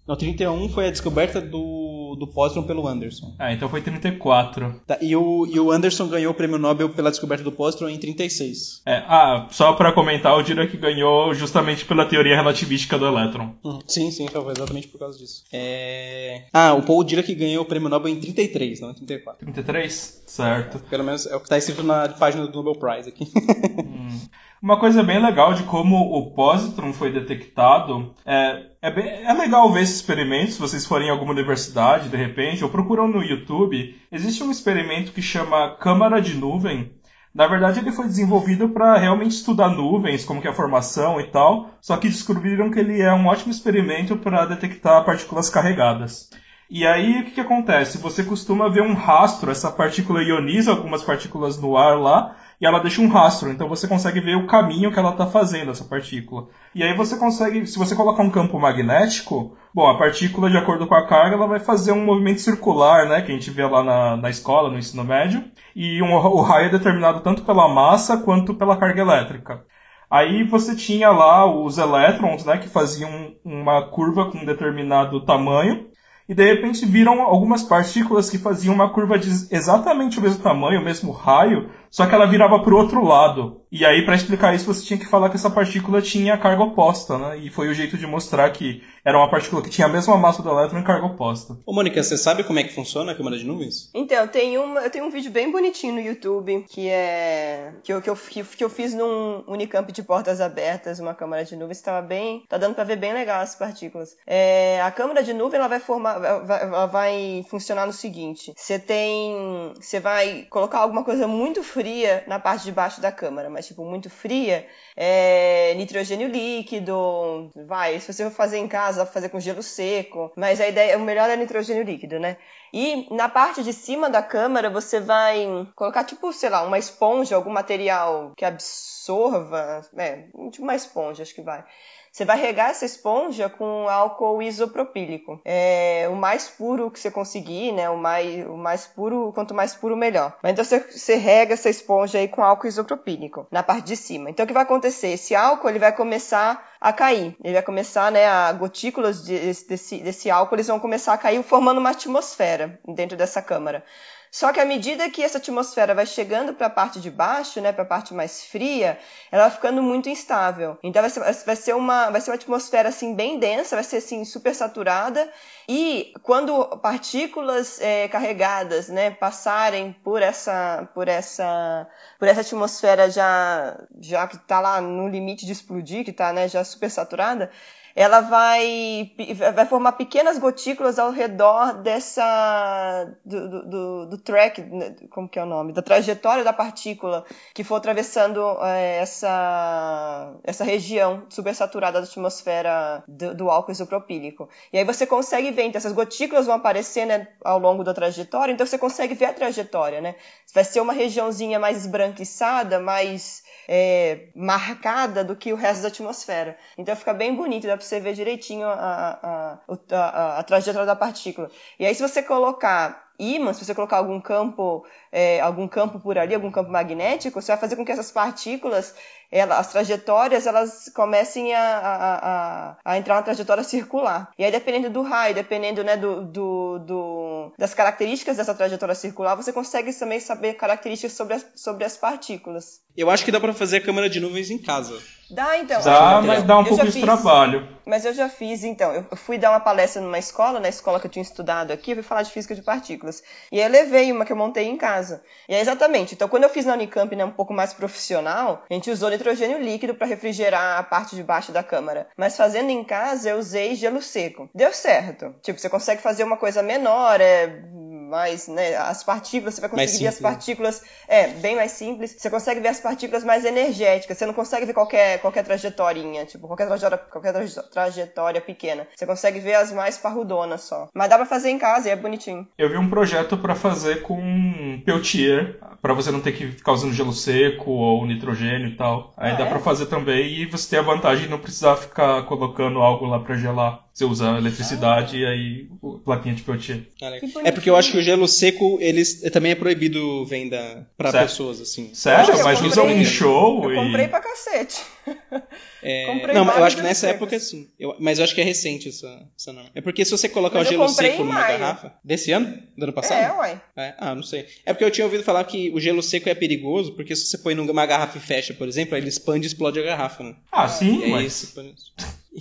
No 31 foi a descoberta do, do pósitron pelo Anderson. Ah, então foi 34. Tá, e, o, e o Anderson ganhou o prêmio Nobel pela descoberta do pósitron em 36. É, ah, só para comentar, o Dirac ganhou justamente pela teoria relativística do elétron. Uhum. Sim, sim, foi exatamente por causa disso. É... Ah, o Paul Dirac ganhou o prêmio Nobel em 33, não em 34. 33? Certo. Pelo menos é o que está escrito na página do Nobel Prize aqui. hum. Uma coisa bem legal de como o positron foi detectado é, é, bem, é legal ver esse experimento se vocês forem em alguma universidade de repente ou procuram no YouTube. Existe um experimento que chama câmara de nuvem. Na verdade, ele foi desenvolvido para realmente estudar nuvens, como que é a formação e tal. Só que descobriram que ele é um ótimo experimento para detectar partículas carregadas. E aí, o que, que acontece? Você costuma ver um rastro, essa partícula ioniza algumas partículas no ar lá, e ela deixa um rastro, então você consegue ver o caminho que ela está fazendo, essa partícula. E aí você consegue, se você colocar um campo magnético, bom, a partícula, de acordo com a carga, ela vai fazer um movimento circular, né, que a gente vê lá na, na escola, no ensino médio, e um, o raio é determinado tanto pela massa quanto pela carga elétrica. Aí você tinha lá os elétrons, né, que faziam uma curva com um determinado tamanho, e de repente viram algumas partículas que faziam uma curva de exatamente o mesmo tamanho, o mesmo raio, só que ela virava para o outro lado. E aí, para explicar isso, você tinha que falar que essa partícula tinha carga oposta, né? E foi o jeito de mostrar que era uma partícula que tinha a mesma massa do elétron em carga oposta. Ô, Mônica, você sabe como é que funciona a câmara de nuvens? Então, tem uma, eu tenho um vídeo bem bonitinho no YouTube que é. que eu, que eu, que eu fiz num Unicamp de portas abertas, uma câmara de nuvens. Estava bem. tá dando para ver bem legal as partículas. É, a câmara de nuvem ela vai formar. Ela vai funcionar no seguinte: você tem. Você vai colocar alguma coisa muito fria na parte de baixo da câmara, mas tipo, muito fria, é nitrogênio líquido, vai, se você for fazer em casa, dá pra fazer com gelo seco, mas a ideia, o melhor é nitrogênio líquido, né? E na parte de cima da câmara você vai colocar tipo, sei lá, uma esponja, algum material que absorva, é, tipo uma esponja, acho que vai. Você vai regar essa esponja com álcool isopropílico. É o mais puro que você conseguir, né? O mais, o mais puro, quanto mais puro, melhor. Mas então você, você rega essa esponja aí com álcool isopropílico na parte de cima. Então o que vai acontecer? Esse álcool ele vai começar a cair. Ele vai começar, né, a gotículas de, desse, desse álcool, eles vão começar a cair formando uma atmosfera dentro dessa câmara. Só que à medida que essa atmosfera vai chegando para a parte de baixo, né, para a parte mais fria, ela vai ficando muito instável. Então vai ser, vai ser, uma, vai ser uma atmosfera assim bem densa, vai ser assim super saturada. E quando partículas é, carregadas, né, passarem por essa, por essa, por essa atmosfera já, já que está lá no limite de explodir, que está, né, já super saturada, ela vai, vai formar pequenas gotículas ao redor dessa do, do, do, track, né, como que é o nome, da trajetória da partícula que for atravessando é, essa essa região supersaturada da atmosfera do, do álcool isopropílico. E aí você consegue ver, então essas gotículas vão aparecer né, ao longo da trajetória, então você consegue ver a trajetória, né? Vai ser uma regiãozinha mais esbranquiçada, mais é, marcada do que o resto da atmosfera. Então fica bem bonito, dá para você ver direitinho a, a, a, a, trajetória da partícula. E aí, se você colocar ímã, se você colocar algum campo, é, algum campo por ali, algum campo magnético, você vai fazer com que essas partículas, ela, as trajetórias, elas comecem a, a, a, a, entrar na trajetória circular. E aí, dependendo do raio, dependendo né, do, do, do, das características dessa trajetória circular, você consegue também saber características sobre as, sobre as partículas. Eu acho que dá para fazer a câmera de nuvens em casa. Dá, então. Dá, mas dá um eu pouco de fiz, trabalho. Mas eu já fiz, então. Eu fui dar uma palestra numa escola, na escola que eu tinha estudado aqui, eu fui falar de física de partículas. E aí eu levei uma que eu montei em casa. E é exatamente. Então, quando eu fiz na Unicamp, né, um pouco mais profissional, a gente usou nitrogênio líquido para refrigerar a parte de baixo da câmara. Mas fazendo em casa, eu usei gelo seco. Deu certo. Tipo, você consegue fazer uma coisa menor, é mais, né, as partículas, você vai conseguir ver as né? partículas, é, bem mais simples. Você consegue ver as partículas mais energéticas. Você não consegue ver qualquer qualquer trajetorinha, tipo, qualquer trajetória, qualquer trajetória pequena. Você consegue ver as mais parrudonas só. Mas dá para fazer em casa e é bonitinho. Eu vi um projeto para fazer com Peltier, para você não ter que ficar usando gelo seco ou nitrogênio e tal. Aí ah, dá é? para fazer também e você tem a vantagem de não precisar ficar colocando algo lá para gelar. Você usa eletricidade ah. e aí plaquinha de Peltier. É porque eu acho que o gelo seco eles também é proibido venda para pessoas assim. Sério? Mas usam em show eu e comprei pra cacete. É... <laughs> Não, eu acho que nessa secos. época sim. Eu... Mas eu acho que é recente essa, essa norma. É porque se você colocar mas o gelo seco numa maio. garrafa. Desse ano? Do ano passado? É, uai. É? Ah, não sei. É porque eu tinha ouvido falar que o gelo seco é perigoso, porque se você põe numa garrafa e fecha, por exemplo, aí ele expande e explode a garrafa, né? Ah, sim, e mas.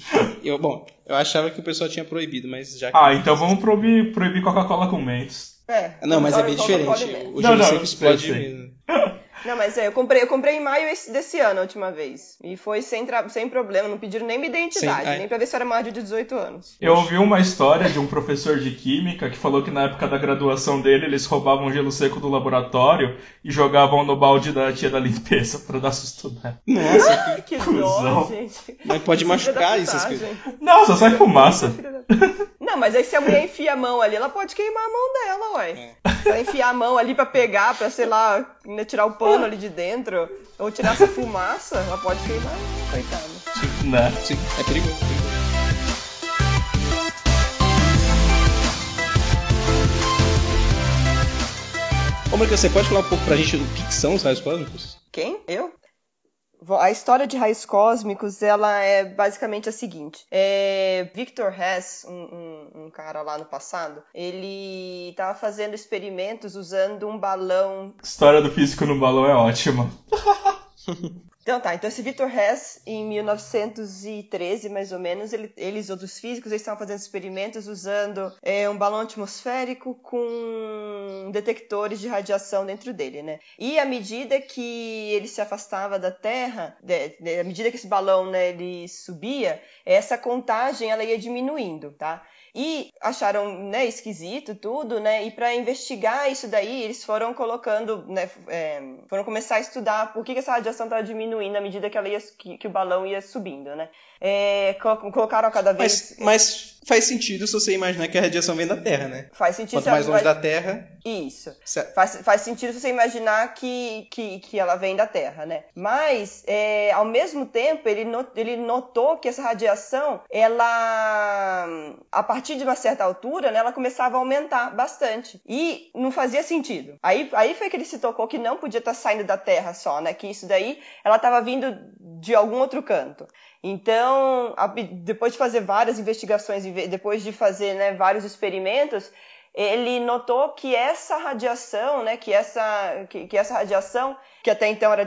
<laughs> eu, bom, eu achava que o pessoal tinha proibido, mas já que. Ah, então vamos proibir, proibir Coca-Cola com Mentos. É. Não, mas é bem diferente. O gelo não, não, seco explode mesmo. <laughs> Não, mas é, eu comprei, eu comprei em maio esse, desse ano, a última vez. E foi sem, sem problema, não pediram nem minha identidade, Sim, é. nem pra ver se era mais de 18 anos. Eu ouvi uma história de um professor de química que falou que na época da graduação dele eles roubavam gelo seco do laboratório e jogavam no balde da tia da limpeza pra dar susto nela. Nossa, que, <laughs> que dó, gente. Mas pode machucar isso. Não, só sai fumaça. Não, mas aí se a mulher enfia a mão ali, ela pode queimar a mão dela, ué. É. Se ela enfiar a mão ali pra pegar, pra, sei lá, né, tirar o pano ali de dentro, ou tirar essa fumaça, ela pode queimar, coitada. Sim, né? Sim, é perigoso. perigoso. Ô, Marcos, você pode falar um pouco pra gente do que são os raios cósmicos? Quem? Eu? A história de raios cósmicos, ela é basicamente a seguinte. É, Victor Hess, um, um, um, cara lá no passado, ele estava fazendo experimentos usando um balão... história do físico no balão é ótima. <laughs> Então tá, então esse Victor Hess, em 1913, mais ou menos, ele, eles, outros físicos, eles estavam fazendo experimentos usando é, um balão atmosférico com detectores de radiação dentro dele, né? E à medida que ele se afastava da Terra, de, de, à medida que esse balão né, ele subia, essa contagem ela ia diminuindo, tá? E acharam, né, esquisito tudo, né? E para investigar isso daí, eles foram colocando, né, é, foram começar a estudar por que, que essa radiação estava diminuindo à medida que, ia, que, que o balão ia subindo, né? É, colocaram cada vez. Mas, mas, faz sentido se você imaginar que a radiação vem da Terra, né? Faz sentido. Quanto mais longe vai... da Terra. Isso. Faz, faz sentido se você imaginar que, que, que ela vem da Terra, né? Mas, é, ao mesmo tempo, ele, not, ele notou que essa radiação, ela, a partir de uma certa altura, né, ela começava a aumentar bastante. E não fazia sentido. Aí, aí foi que ele se tocou que não podia estar saindo da Terra só, né? Que isso daí, ela estava vindo de algum outro canto. Então, depois de fazer várias investigações, depois de fazer né, vários experimentos, ele notou que essa radiação, né, que essa, que, que essa radiação que até então era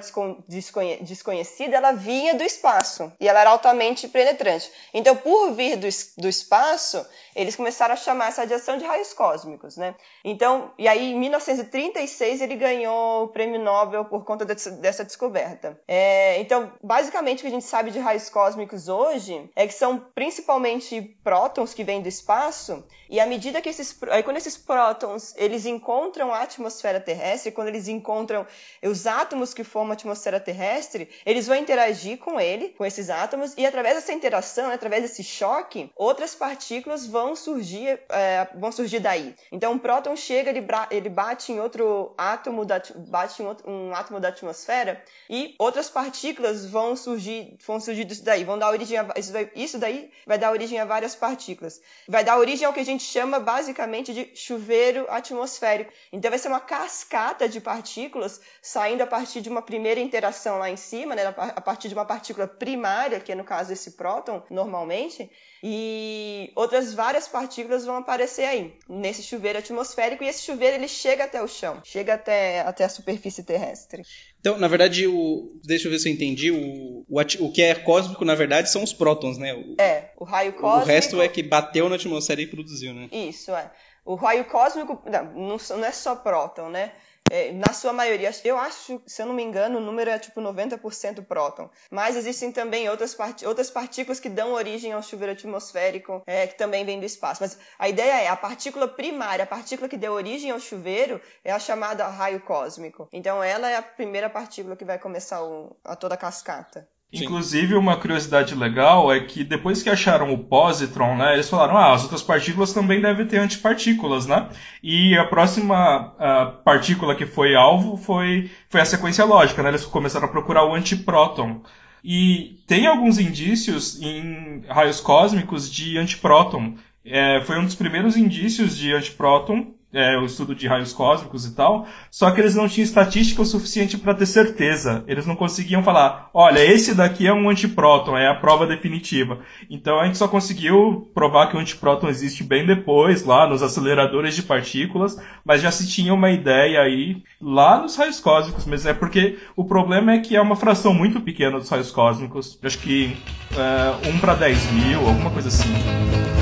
desconhe desconhecida, ela vinha do espaço e ela era altamente penetrante. Então, por vir do, do espaço, eles começaram a chamar essa radiação de raios cósmicos, né? Então, e aí em 1936 ele ganhou o prêmio Nobel por conta dessa, dessa descoberta. É, então, basicamente o que a gente sabe de raios cósmicos hoje é que são principalmente prótons que vêm do espaço e à medida que esses, aí quando esses prótons eles encontram a atmosfera terrestre, quando eles encontram os átomos átomos que formam a atmosfera terrestre, eles vão interagir com ele, com esses átomos, e através dessa interação, através desse choque, outras partículas vão surgir, é, vão surgir daí. Então, um próton chega, ele, ele bate em outro átomo, da, bate em outro, um átomo da atmosfera, e outras partículas vão surgir, vão surgir disso daí, vão dar origem a, isso, daí, isso daí vai dar origem a várias partículas. Vai dar origem ao que a gente chama basicamente de chuveiro atmosférico. Então, vai ser uma cascata de partículas saindo a de uma primeira interação lá em cima, né, a partir de uma partícula primária, que é no caso esse próton, normalmente, e outras várias partículas vão aparecer aí, nesse chuveiro atmosférico, e esse chuveiro ele chega até o chão, chega até, até a superfície terrestre. Então, na verdade, o, deixa eu ver se eu entendi, o, o, o que é cósmico, na verdade, são os prótons, né? O, é, o raio cósmico... O resto é que bateu na atmosfera e produziu, né? Isso, é. O raio cósmico, não, não é só próton, né? É, na sua maioria, eu acho, se eu não me engano, o número é tipo 90% próton. Mas existem também outras, part outras partículas que dão origem ao chuveiro atmosférico, é, que também vem do espaço. Mas a ideia é, a partícula primária, a partícula que deu origem ao chuveiro, é a chamada raio cósmico. Então ela é a primeira partícula que vai começar o, a toda a cascata. Inclusive, uma curiosidade legal é que depois que acharam o positron, né, eles falaram, ah, as outras partículas também devem ter antipartículas, né? E a próxima uh, partícula que foi alvo foi, foi a sequência lógica, né? Eles começaram a procurar o antipróton. E tem alguns indícios em raios cósmicos de antipróton. É, foi um dos primeiros indícios de antipróton é, o estudo de raios cósmicos e tal, só que eles não tinham estatística o suficiente para ter certeza. Eles não conseguiam falar, olha, esse daqui é um antipróton, é a prova definitiva. Então a gente só conseguiu provar que o antipróton existe bem depois, lá nos aceleradores de partículas, mas já se tinha uma ideia aí lá nos raios cósmicos, mas é porque o problema é que é uma fração muito pequena dos raios cósmicos, acho que é, 1 para 10 mil, alguma coisa assim.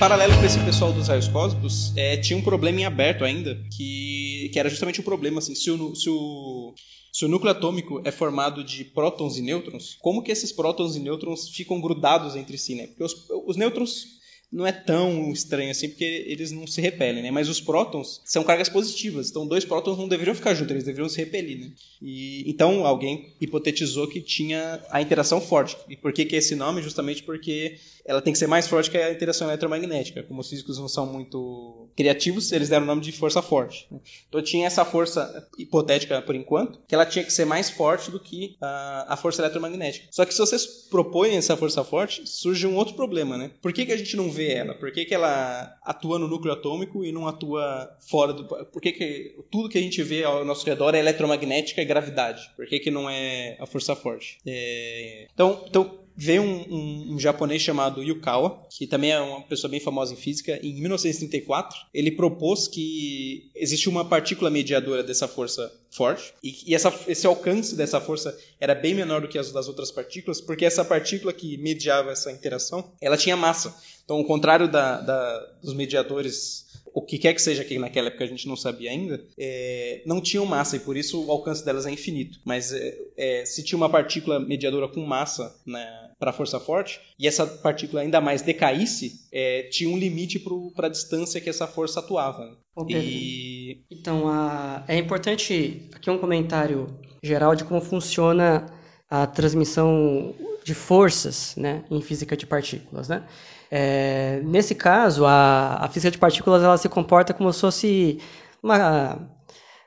Paralelo com esse pessoal dos raios cósmicos, é, tinha um problema em aberto ainda, que, que era justamente o um problema, assim, se o, se o, se o núcleo atômico é formado de prótons e nêutrons, como que esses prótons e nêutrons ficam grudados entre si, né? Porque os, os nêutrons não é tão estranho assim, porque eles não se repelem, né? Mas os prótons são cargas positivas, então dois prótons não deveriam ficar juntos, eles deveriam se repelir, né? E, então alguém hipotetizou que tinha a interação forte. E por que, que é esse nome? Justamente porque ela tem que ser mais forte que a interação eletromagnética. Como os físicos não são muito criativos, eles deram o nome de força forte. Né? Então tinha essa força hipotética por enquanto, que ela tinha que ser mais forte do que a, a força eletromagnética. Só que se vocês propõem essa força forte, surge um outro problema, né? Por que, que a gente não vê ela? Por que, que ela atua no núcleo atômico e não atua fora do. Por que, que tudo que a gente vê ao nosso redor é eletromagnética e gravidade? Por que, que não é a força forte? É... Então, então veio um, um, um, japonês chamado Yukawa, que também é uma pessoa bem famosa em física, em 1934. Ele propôs que existe uma partícula mediadora dessa força forte, e, e essa, esse alcance dessa força era bem menor do que as das outras partículas, porque essa partícula que mediava essa interação, ela tinha massa. Então, ao contrário da, da, dos mediadores o que quer que seja que naquela época a gente não sabia ainda, é, não tinham massa e por isso o alcance delas é infinito. Mas é, é, se tinha uma partícula mediadora com massa né, para a força forte e essa partícula ainda mais decaísse, é, tinha um limite para a distância que essa força atuava. e... Então, a... é importante aqui um comentário geral de como funciona a transmissão de forças né, em física de partículas. Né? É, nesse caso, a, a, física de partículas ela se comporta como se fosse uma,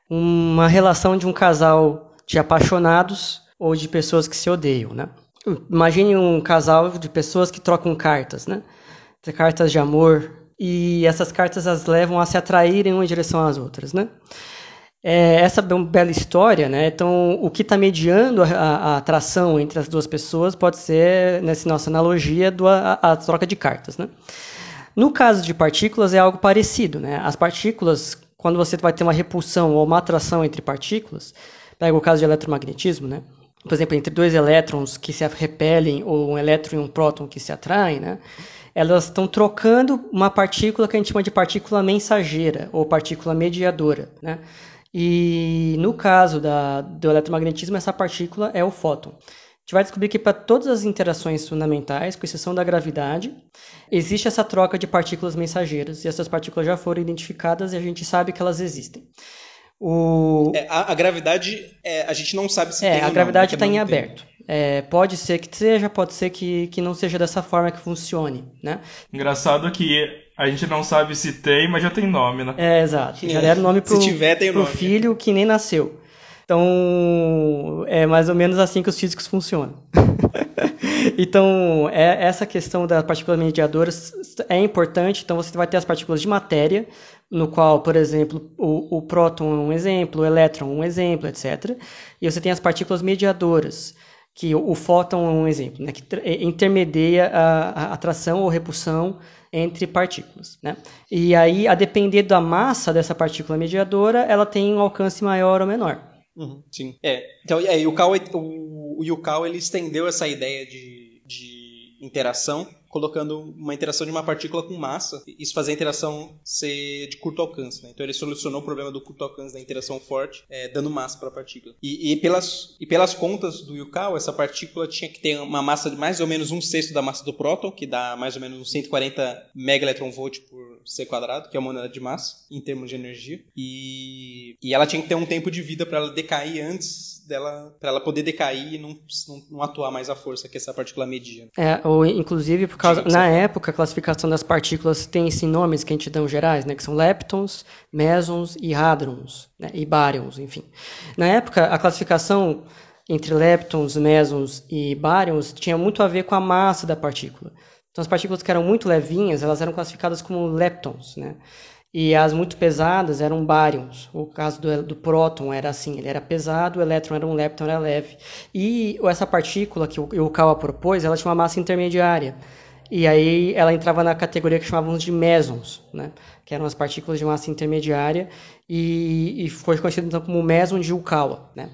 uma relação de um casal de apaixonados ou de pessoas que se odeiam. Né? Imagine um casal de pessoas que trocam cartas, né? cartas de amor, e essas cartas as levam a se atraírem uma em direção às outras. Né? é essa bela história, né? Então, o que está mediando a, a, atração entre as duas pessoas pode ser, nessa nossa analogia, do, a, a, troca de cartas, né? No caso de partículas, é algo parecido, né? As partículas, quando você vai ter uma repulsão ou uma atração entre partículas, pega o caso de eletromagnetismo, né? Por exemplo, entre dois elétrons que se repelem ou um elétron e um próton que se atraem, né? elas estão trocando uma partícula que a gente chama de partícula mensageira ou partícula mediadora. Né? E no caso da, do eletromagnetismo, essa partícula é o fóton. A gente vai descobrir que para todas as interações fundamentais, com exceção da gravidade, existe essa troca de partículas mensageiras. E essas partículas já foram identificadas e a gente sabe que elas existem. O... É, a, a, gravidade, é, a gente não sabe se é, tem a gravidade está né? em aberto. É, pode ser que seja, pode ser que, que não seja dessa forma que funcione, né? Engraçado que a gente não sabe se tem, mas já tem nome, né? É, exato. Já deram nome pro, se tiver, tem pro nome. filho que nem nasceu. Então, é mais ou menos assim que os físicos funcionam. <laughs> então, é, essa questão das partículas mediadoras é importante. Então, você vai ter as partículas de matéria, no qual, por exemplo, o, o próton é um exemplo, o elétron é um exemplo, etc. E você tem as partículas mediadoras, que o, o fóton é um exemplo, né, que é, intermedia a, a, atração ou repulsão entre partículas. Né? E aí, a depender da massa dessa partícula mediadora, ela tem um alcance maior ou menor. Uhum, sim. É. Então, é, o Yukawa, o, o Yukawa ele estendeu essa ideia de, de interação colocando uma interação de uma partícula com massa, isso fazer a interação ser de curto alcance. Né? Então ele solucionou o problema do curto alcance da interação forte, é, dando massa para a partícula. E, e, pelas, e pelas contas do Yukawa, essa partícula tinha que ter uma massa de mais ou menos um sexto da massa do próton, que dá mais ou menos uns 140 megaelectronvolt por c quadrado, que é uma unidade de massa, em termos de energia. E, e ela tinha que ter um tempo de vida para ela decair antes dela para ela poder decair e não, não, não, atuar mais a força que essa partícula media. É, ou inclusive por causa na época a classificação das partículas tem esses nomes que a gente dão gerais, né, que são leptons, mesons e hadrons, né, e baryons, enfim. Na época a classificação entre leptons, mesons e baryons tinha muito a ver com a massa da partícula. Então as partículas que eram muito levinhas, elas eram classificadas como leptons, né? E as muito pesadas eram baryons. O caso do, do próton era assim, ele era pesado, o elétron era um lepton, era leve. E essa partícula que o, o Kawa propôs, ela tinha uma massa intermediária. E aí ela entrava na categoria que chamávamos de mesons, né? que eram as partículas de massa intermediária, e, e foi conhecido então como meson de Yukawa. Né?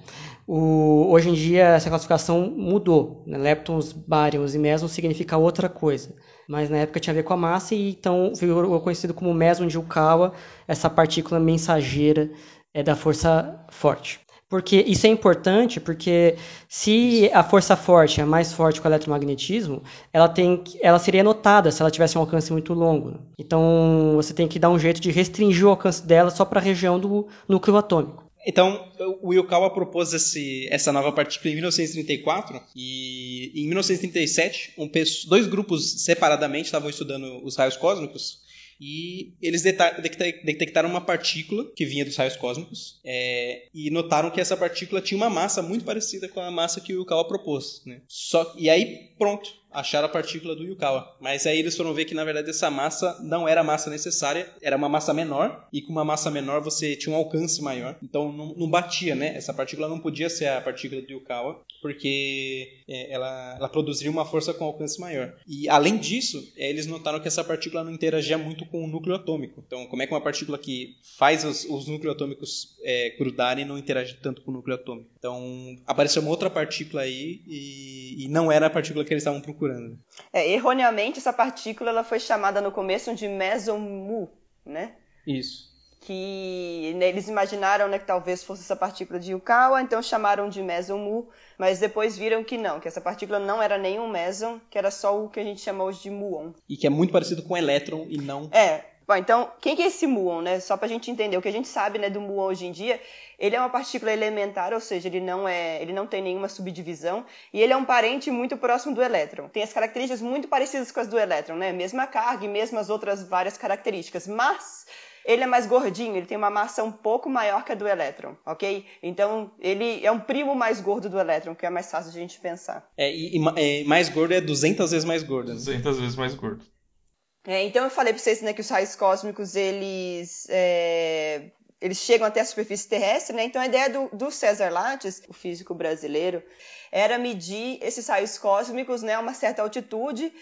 O, hoje em dia essa classificação mudou. Né? Leptons, baryons e mesons significa outra coisa mas na época tinha a ver com a massa e então virou conhecido como meson de Yukawa, essa partícula mensageira é, da força forte. Porque isso é importante, porque se a força forte é mais forte que o eletromagnetismo, ela, tem, ela seria notada se ela tivesse um alcance muito longo. Então você tem que dar um jeito de restringir o alcance dela só para a região do núcleo atômico. Então, o Yukawa propôs esse, essa nova partícula em 1934 e em 1937 um, dois grupos separadamente estavam estudando os raios cósmicos e eles detectaram uma partícula que vinha dos raios cósmicos é, e notaram que essa partícula tinha uma massa muito parecida com a massa que o Yukawa propôs. Né? Só, e aí, pronto, acharam a partícula do Yukawa. Mas aí eles foram ver que na verdade essa massa não era a massa necessária, era uma massa menor, e com uma massa menor você tinha um alcance maior. Então não, não batia, né? Essa partícula não podia ser a partícula do Yukawa, porque é, ela, ela produziria uma força com alcance maior. E além disso, é, eles notaram que essa partícula não interagia muito com o núcleo atômico. Então, como é que uma partícula que faz os, os núcleos atômicos é, grudarem não interage tanto com o núcleo atômico? Então, apareceu uma outra partícula aí e, e não era a partícula que eles estavam procurando procurando. É, erroneamente, essa partícula ela foi chamada no começo de mesomu, né? Isso. Que né, eles imaginaram né, que talvez fosse essa partícula de Yukawa, então chamaram de mesomu, mas depois viram que não, que essa partícula não era nenhum meson, que era só o que a gente chama hoje de muon. E que é muito parecido com elétron e não. É, Bom, então, quem que é esse muon, né? Só para a gente entender, o que a gente sabe né, do muon hoje em dia, ele é uma partícula elementar, ou seja, ele não, é, ele não tem nenhuma subdivisão, e ele é um parente muito próximo do elétron. Tem as características muito parecidas com as do elétron, né? Mesma carga e mesmas outras várias características, mas ele é mais gordinho, ele tem uma massa um pouco maior que a do elétron, ok? Então, ele é um primo mais gordo do elétron, que é mais fácil de a gente pensar. É, e, e é, mais gordo é 200 vezes mais gordo. 200 vezes mais gordo. É, então eu falei para vocês né, que os raios cósmicos eles é, eles chegam até a superfície terrestre, né? Então a ideia do, do César Lattes, o físico brasileiro, era medir esses raios cósmicos né, a uma certa altitude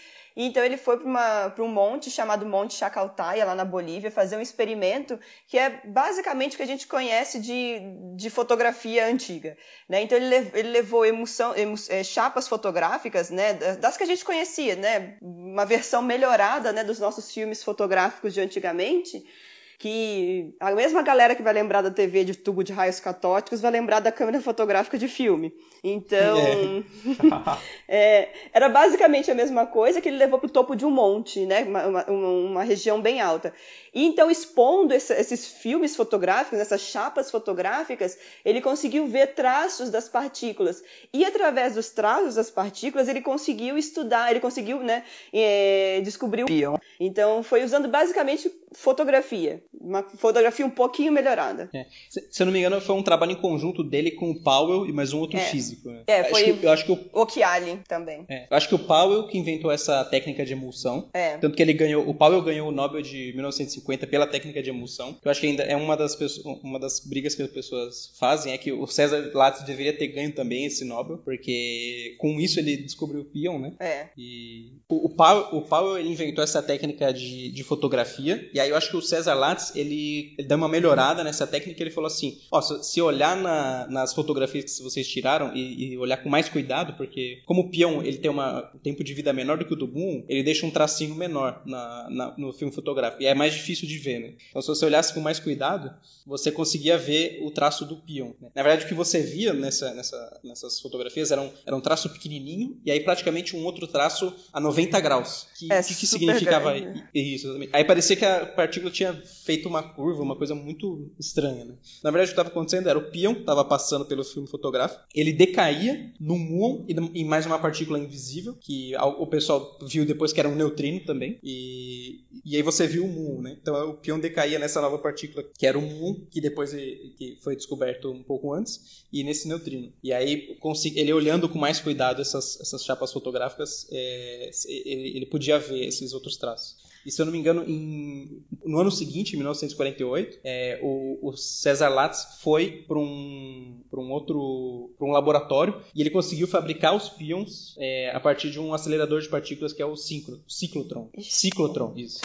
então ele foi para um monte chamado Monte Chacaltaya, lá na Bolívia, fazer um experimento que é basicamente o que a gente conhece de, de fotografia antiga. Né? Então ele, ele levou emulsão, emu, é, chapas fotográficas, né, das que a gente conhecia, né, uma versão melhorada né, dos nossos filmes fotográficos de antigamente, que a mesma galera que vai lembrar da TV de tubo de raios catóticos vai lembrar da câmera fotográfica de filme. Então, é. <laughs> é, era basicamente a mesma coisa que ele levou para o topo de um monte, né? Uma, uma, uma região bem alta. E então, expondo esse, esses filmes fotográficos, essas chapas fotográficas, ele conseguiu ver traços das partículas. E através dos traços das partículas, ele conseguiu estudar, ele conseguiu né, é, descobrir o pion. Então, foi usando basicamente fotografia. Uma fotografia um pouquinho melhorada. É. Se, se eu não me engano, foi um trabalho em conjunto dele com o Powell e mais um outro é. físico. Né? É, foi acho que, eu acho que o Occhiali também. É, eu acho que o Powell que inventou essa técnica de emulsão. É. Tanto que ele ganhou. O Powell ganhou o Nobel de 1950 pela técnica de emulsão. Que eu acho que ainda é uma das, pessoas, uma das brigas que as pessoas fazem, é que o César Lattes deveria ter ganho também esse Nobel, porque com isso ele descobriu o pion, né? É. E o, o, Powell, o Powell ele inventou essa técnica de, de fotografia, e aí eu acho que o César Lattes ele, ele deu uma melhorada nessa técnica ele falou assim: ó, se olhar na, nas fotografias que vocês tiraram e, e, olhar com mais cuidado, porque como o peão ele tem uma, um tempo de vida menor do que o do boom, ele deixa um tracinho menor na, na, no filme fotográfico, e é mais difícil de ver, né? Então, se você olhasse com mais cuidado, você conseguia ver o traço do peão. Né? Na verdade, o que você via nessa, nessa, nessas fotografias era um, era um traço pequenininho e aí praticamente um outro traço a 90 graus. Que, é que, que significava grande. isso? Aí parecia que a partícula tinha feito uma curva, uma coisa muito estranha, né? Na verdade, o que estava acontecendo era o peão estava passando pelo filme fotográfico, ele decaía num muon e, e mais uma partícula invisível, que o pessoal viu depois que era um neutrino também, e, e aí você viu o muon, né? Então o peão decaía nessa nova partícula, que era o muon, que depois que foi descoberto um pouco antes, e nesse neutrino. E aí ele olhando com mais cuidado essas, essas chapas fotográficas, é, ele podia ver esses outros traços. E se eu não me engano, em, no ano seguinte, em 1948, é, o, o César Latz foi para um, um outro pra um laboratório e ele conseguiu fabricar os pions é, a partir de um acelerador de partículas que é o ciclo, ciclotron. Ciclotron, isso.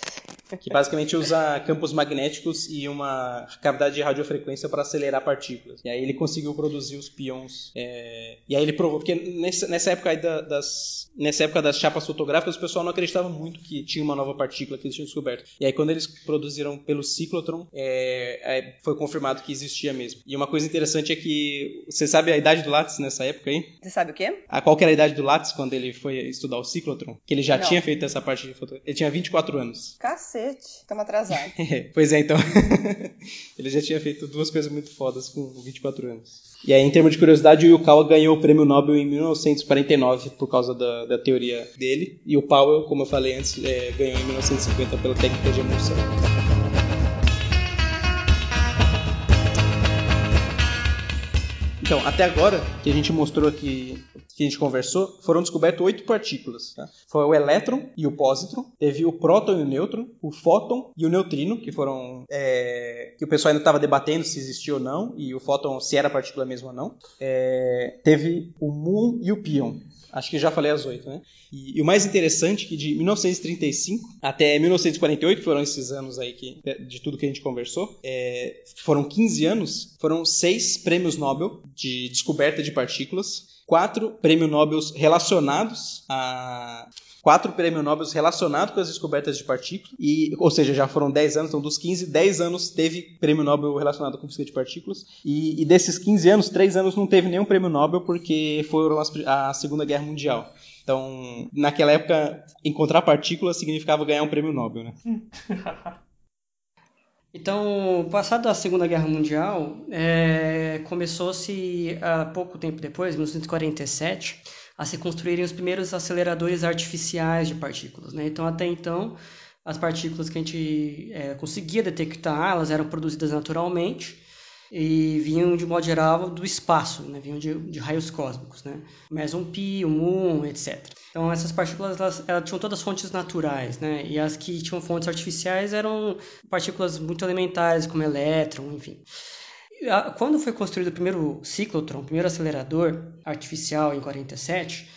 Que basicamente usa campos magnéticos e uma cavidade de radiofrequência para acelerar partículas. E aí ele conseguiu produzir os pions. É, e aí ele provou, porque nessa, nessa época das, nessa época das chapas fotográficas, o pessoal não acreditava muito que tinha uma nova partícula partícula que eles tinham descoberto. E aí, quando eles produziram pelo ciclotron, é, é, foi confirmado que existia mesmo. E uma coisa interessante é que. Você sabe a idade do Lattes nessa época aí? Você sabe o quê? A, qual era a idade do Lattes quando ele foi estudar o ciclotron? Que ele já Não. tinha feito essa parte de foto. Ele tinha 24 anos. Cacete, estamos atrasados. <laughs> pois é, então. <laughs> ele já tinha feito duas coisas muito fodas com 24 anos. E aí, em termos de curiosidade, o Yukawa ganhou o prêmio Nobel em 1949 por causa da, da teoria dele. E o Powell, como eu falei antes, é, ganhou em 1950 pela técnica de emulsão. Então, até agora, que a gente mostrou aqui, que a gente conversou, foram descobertas oito partículas. Tá? Foi o elétron e o pósitron, teve o próton e o nêutron, o fóton e o neutrino, que foram. É, que o pessoal ainda estava debatendo se existia ou não, e o fóton se era partícula mesmo ou não. É, teve o muon e o pion. Acho que já falei as oito, né? E, e, o mais interessante é que de 1935 até 1948, foram esses anos aí que, de tudo que a gente conversou, é, foram 15 anos, foram seis prêmios Nobel de descoberta de partículas, quatro prêmios Nobel relacionados a quatro prêmios Nobel relacionados com as descobertas de partículas, e, ou seja, já foram 10 anos, então dos 15, 10 anos teve prêmio Nobel relacionado com física de partículas, e, e desses 15 anos, 3 anos não teve nenhum prêmio Nobel porque foram a Segunda Guerra Mundial. Então, naquela época, encontrar partículas significava ganhar um prêmio Nobel, né? <laughs> Então, passado a Segunda Guerra Mundial, é, começou-se há pouco tempo depois, 1947, a se construírem os primeiros aceleradores artificiais de partículas. Né? Então, até então, as partículas que a gente é, conseguia detectar, elas eram produzidas naturalmente, e vinham de modo geral do espaço, né? vinham de, de raios cósmicos, né? Meson Pi, Muon, etc. Então essas partículas elas, elas, tinham todas fontes naturais, né? E as que tinham fontes artificiais eram partículas muito elementares, como elétron, enfim. Quando foi construído o primeiro ciclotron, o primeiro acelerador artificial em 47,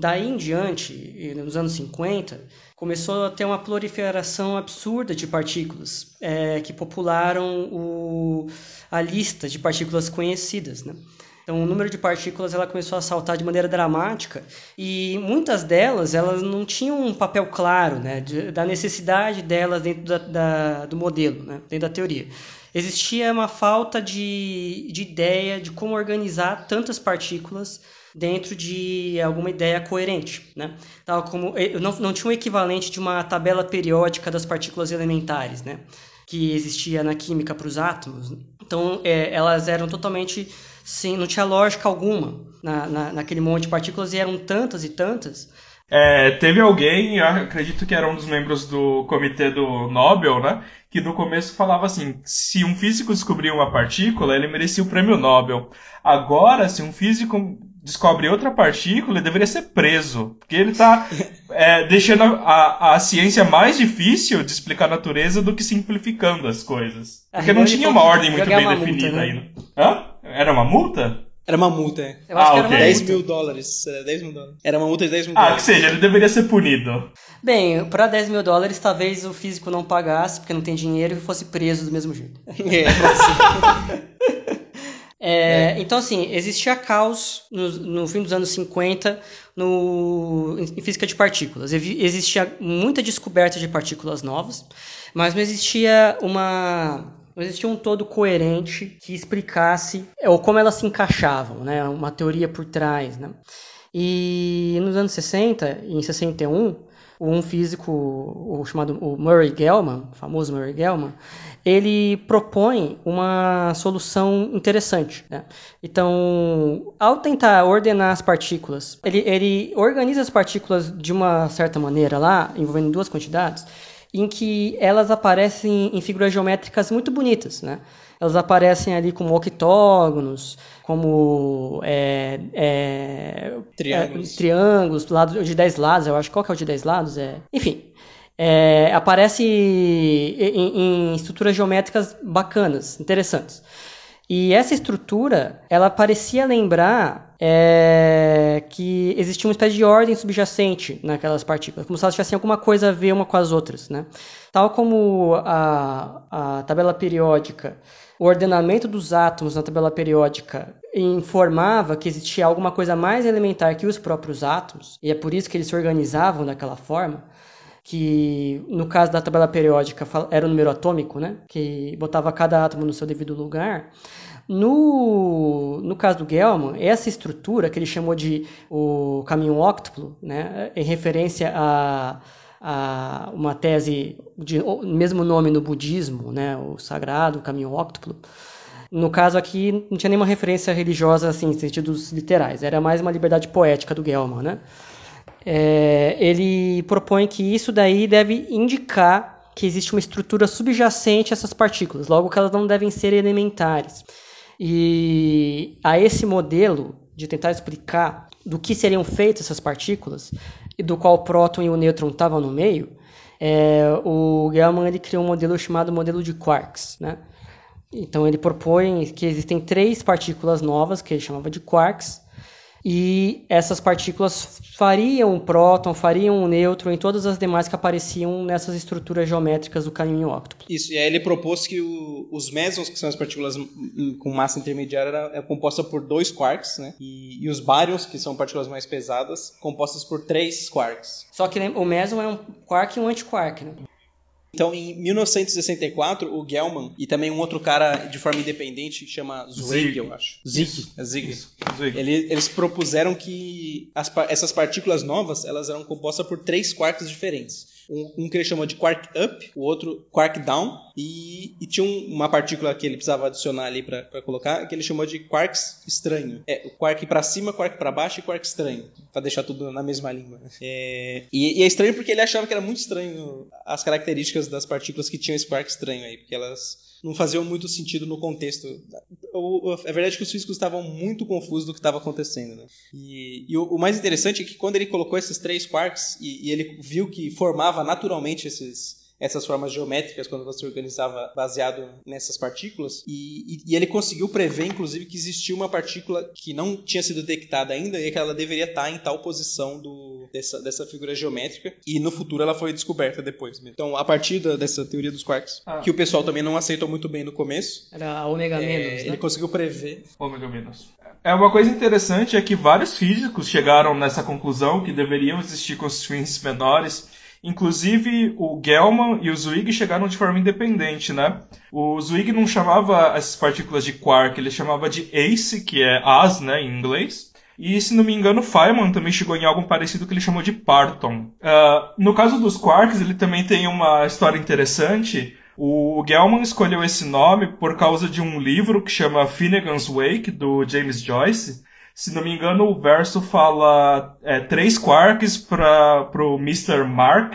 daí em diante, nos anos 50, começou a ter uma proliferação absurda de partículas é, que popularam o, a lista de partículas conhecidas. Né? Então, o número de partículas ela começou a saltar de maneira dramática e muitas delas elas não tinham um papel claro né, de, da necessidade delas dentro da, da, do modelo, né, dentro da teoria. Existia uma falta de, de ideia de como organizar tantas partículas dentro de alguma ideia coerente, né? Tal como não, não tinha um equivalente de uma tabela periódica das partículas elementares, né? Que existia na química para os átomos. Então, é, elas eram totalmente sem, não tinha lógica alguma na, na, naquele monte de partículas e eram tantas e tantas. É, teve alguém, acredito que era um dos membros do comitê do Nobel, né? Que no começo falava assim: se um físico descobrir uma partícula, ele merecia o prêmio Nobel. Agora, se um físico descobre outra partícula, ele deveria ser preso. Porque ele está é, deixando a, a ciência mais difícil de explicar a natureza do que simplificando as coisas. Porque não tinha uma ordem muito bem definida né? ainda. Hã? Era uma multa? Era uma multa, é. Eu acho ah, que era okay. 10 mil dólares. 10 mil dólares. Era uma multa de 10 mil ah, dólares. Ah, que seja, ele deveria ser punido. Bem, para 10 mil dólares, talvez o físico não pagasse, porque não tem dinheiro, e fosse preso do mesmo jeito. <laughs> É, <laughs> É, é. Então, assim, existia caos no, no, fim dos anos 50 no, em física de partículas. Existia muita descoberta de partículas novas, mas não existia uma. Não existia um todo coerente que explicasse ou como elas se encaixavam, né? uma teoria por trás. Né? E nos anos 60, em 61, um físico o chamado o Murray Gell-Mann, famoso Murray Gell-Mann, ele propõe uma solução interessante. Né? Então, ao tentar ordenar as partículas, ele, ele organiza as partículas de uma certa maneira lá, envolvendo duas quantidades, em que elas aparecem em figuras geométricas muito bonitas, né? Elas aparecem ali como octógonos, como é, é, triângulos, é, triângulos lado de 10 lados, eu acho. Qual que é o de 10 lados? É, enfim, é, aparece em, em, estruturas geométricas bacanas, interessantes. E essa estrutura, ela parecia lembrar é, que existia uma espécie de ordem subjacente naquelas partículas, como se elas tivessem alguma coisa a ver uma com as outras, né? Tal como a, a tabela periódica, o ordenamento dos átomos na tabela periódica informava que existia alguma coisa mais elementar que os próprios átomos, e é por isso que eles se organizavam daquela forma que no caso da tabela periódica era o número atômico, né? Que botava cada átomo no seu devido lugar. No, no caso do Gell-Mann, essa estrutura que ele chamou de o caminho óctuplo, né? Em referência a, a uma tese de mesmo nome no budismo, né? O sagrado, o caminho óctuplo. No caso aqui, não tinha nenhuma referência religiosa assim, em sentidos literais. Era mais uma liberdade poética do Gell-Mann, né? É, ele propõe que isso daí deve indicar que existe uma estrutura subjacente a essas partículas, logo que elas não devem ser elementares. E a esse modelo de tentar explicar do que seriam feitas essas partículas e do qual o próton e o nêutron estavam no meio, é, o Gell-Mann ele criou um modelo chamado modelo de quarks, né? Então ele propõe que existem três partículas novas que ele chamava de quarks e essas partículas fariam um próton, fariam um nêutron e todas as demais que apareciam nessas estruturas geométricas do caminho óctuplo. Isso, e aí ele propôs que o, os mesons, que são as partículas com massa intermediária, era, é composta por dois quarks, né? E, e, os baryons, que são partículas mais pesadas, compostas por três quarks. Só que o meson é um quark e um antiquark, né? Então, em 1964, o Gell-Mann e também um outro cara de forma independente que chama Zweig, eu acho. Zig. É Zig. Ele, eles propuseram que as, essas partículas novas elas eram compostas por três quarks diferentes. Um, um, que ele chamou de quark up, o outro quark down, e, e tinha um, uma partícula que ele precisava adicionar ali para colocar, que ele chamou de quarks estranho. É, o quark para cima, quark para baixo e quark estranho, para deixar tudo na mesma língua. É, e, e, é estranho porque ele achava que era muito estranho as características das partículas que tinham esse quark estranho aí, porque elas não faziam muito sentido no contexto. É verdade que os físicos estavam muito confusos do que estava acontecendo. Né? E, e o, o, mais interessante é que quando ele colocou esses três quarks e, e ele viu que formava naturalmente esses, essas formas geométricas quando você organizava baseado nessas partículas. E, e, e, ele conseguiu prever, inclusive, que existia uma partícula que não tinha sido detectada ainda e que ela deveria estar em tal posição do, dessa, dessa figura geométrica. E no futuro ela foi descoberta depois. Então, a partir da, dessa teoria dos quarks, ah. que o pessoal também não aceitou muito bem no começo. Era a ômega é, menos. Né? Ele conseguiu prever. Ômega menos. É uma coisa interessante é que vários físicos chegaram nessa conclusão que deveriam existir constituintes menores Inclusive, o Gell-Mann e o Zwig chegaram de forma independente, né? O Zwig não chamava essas partículas de quark, ele chamava de ace, que é as, né, em inglês. E, se não me engano, Feynman também chegou em algo parecido que ele chamou de parton. Uh, no caso dos quarks, ele também tem uma história interessante. O Gell-Mann escolheu esse nome por causa de um livro que chama Finnegan's Wake, do James Joyce, se não me engano, o verso fala é, três quarks para pro Mr. Mark,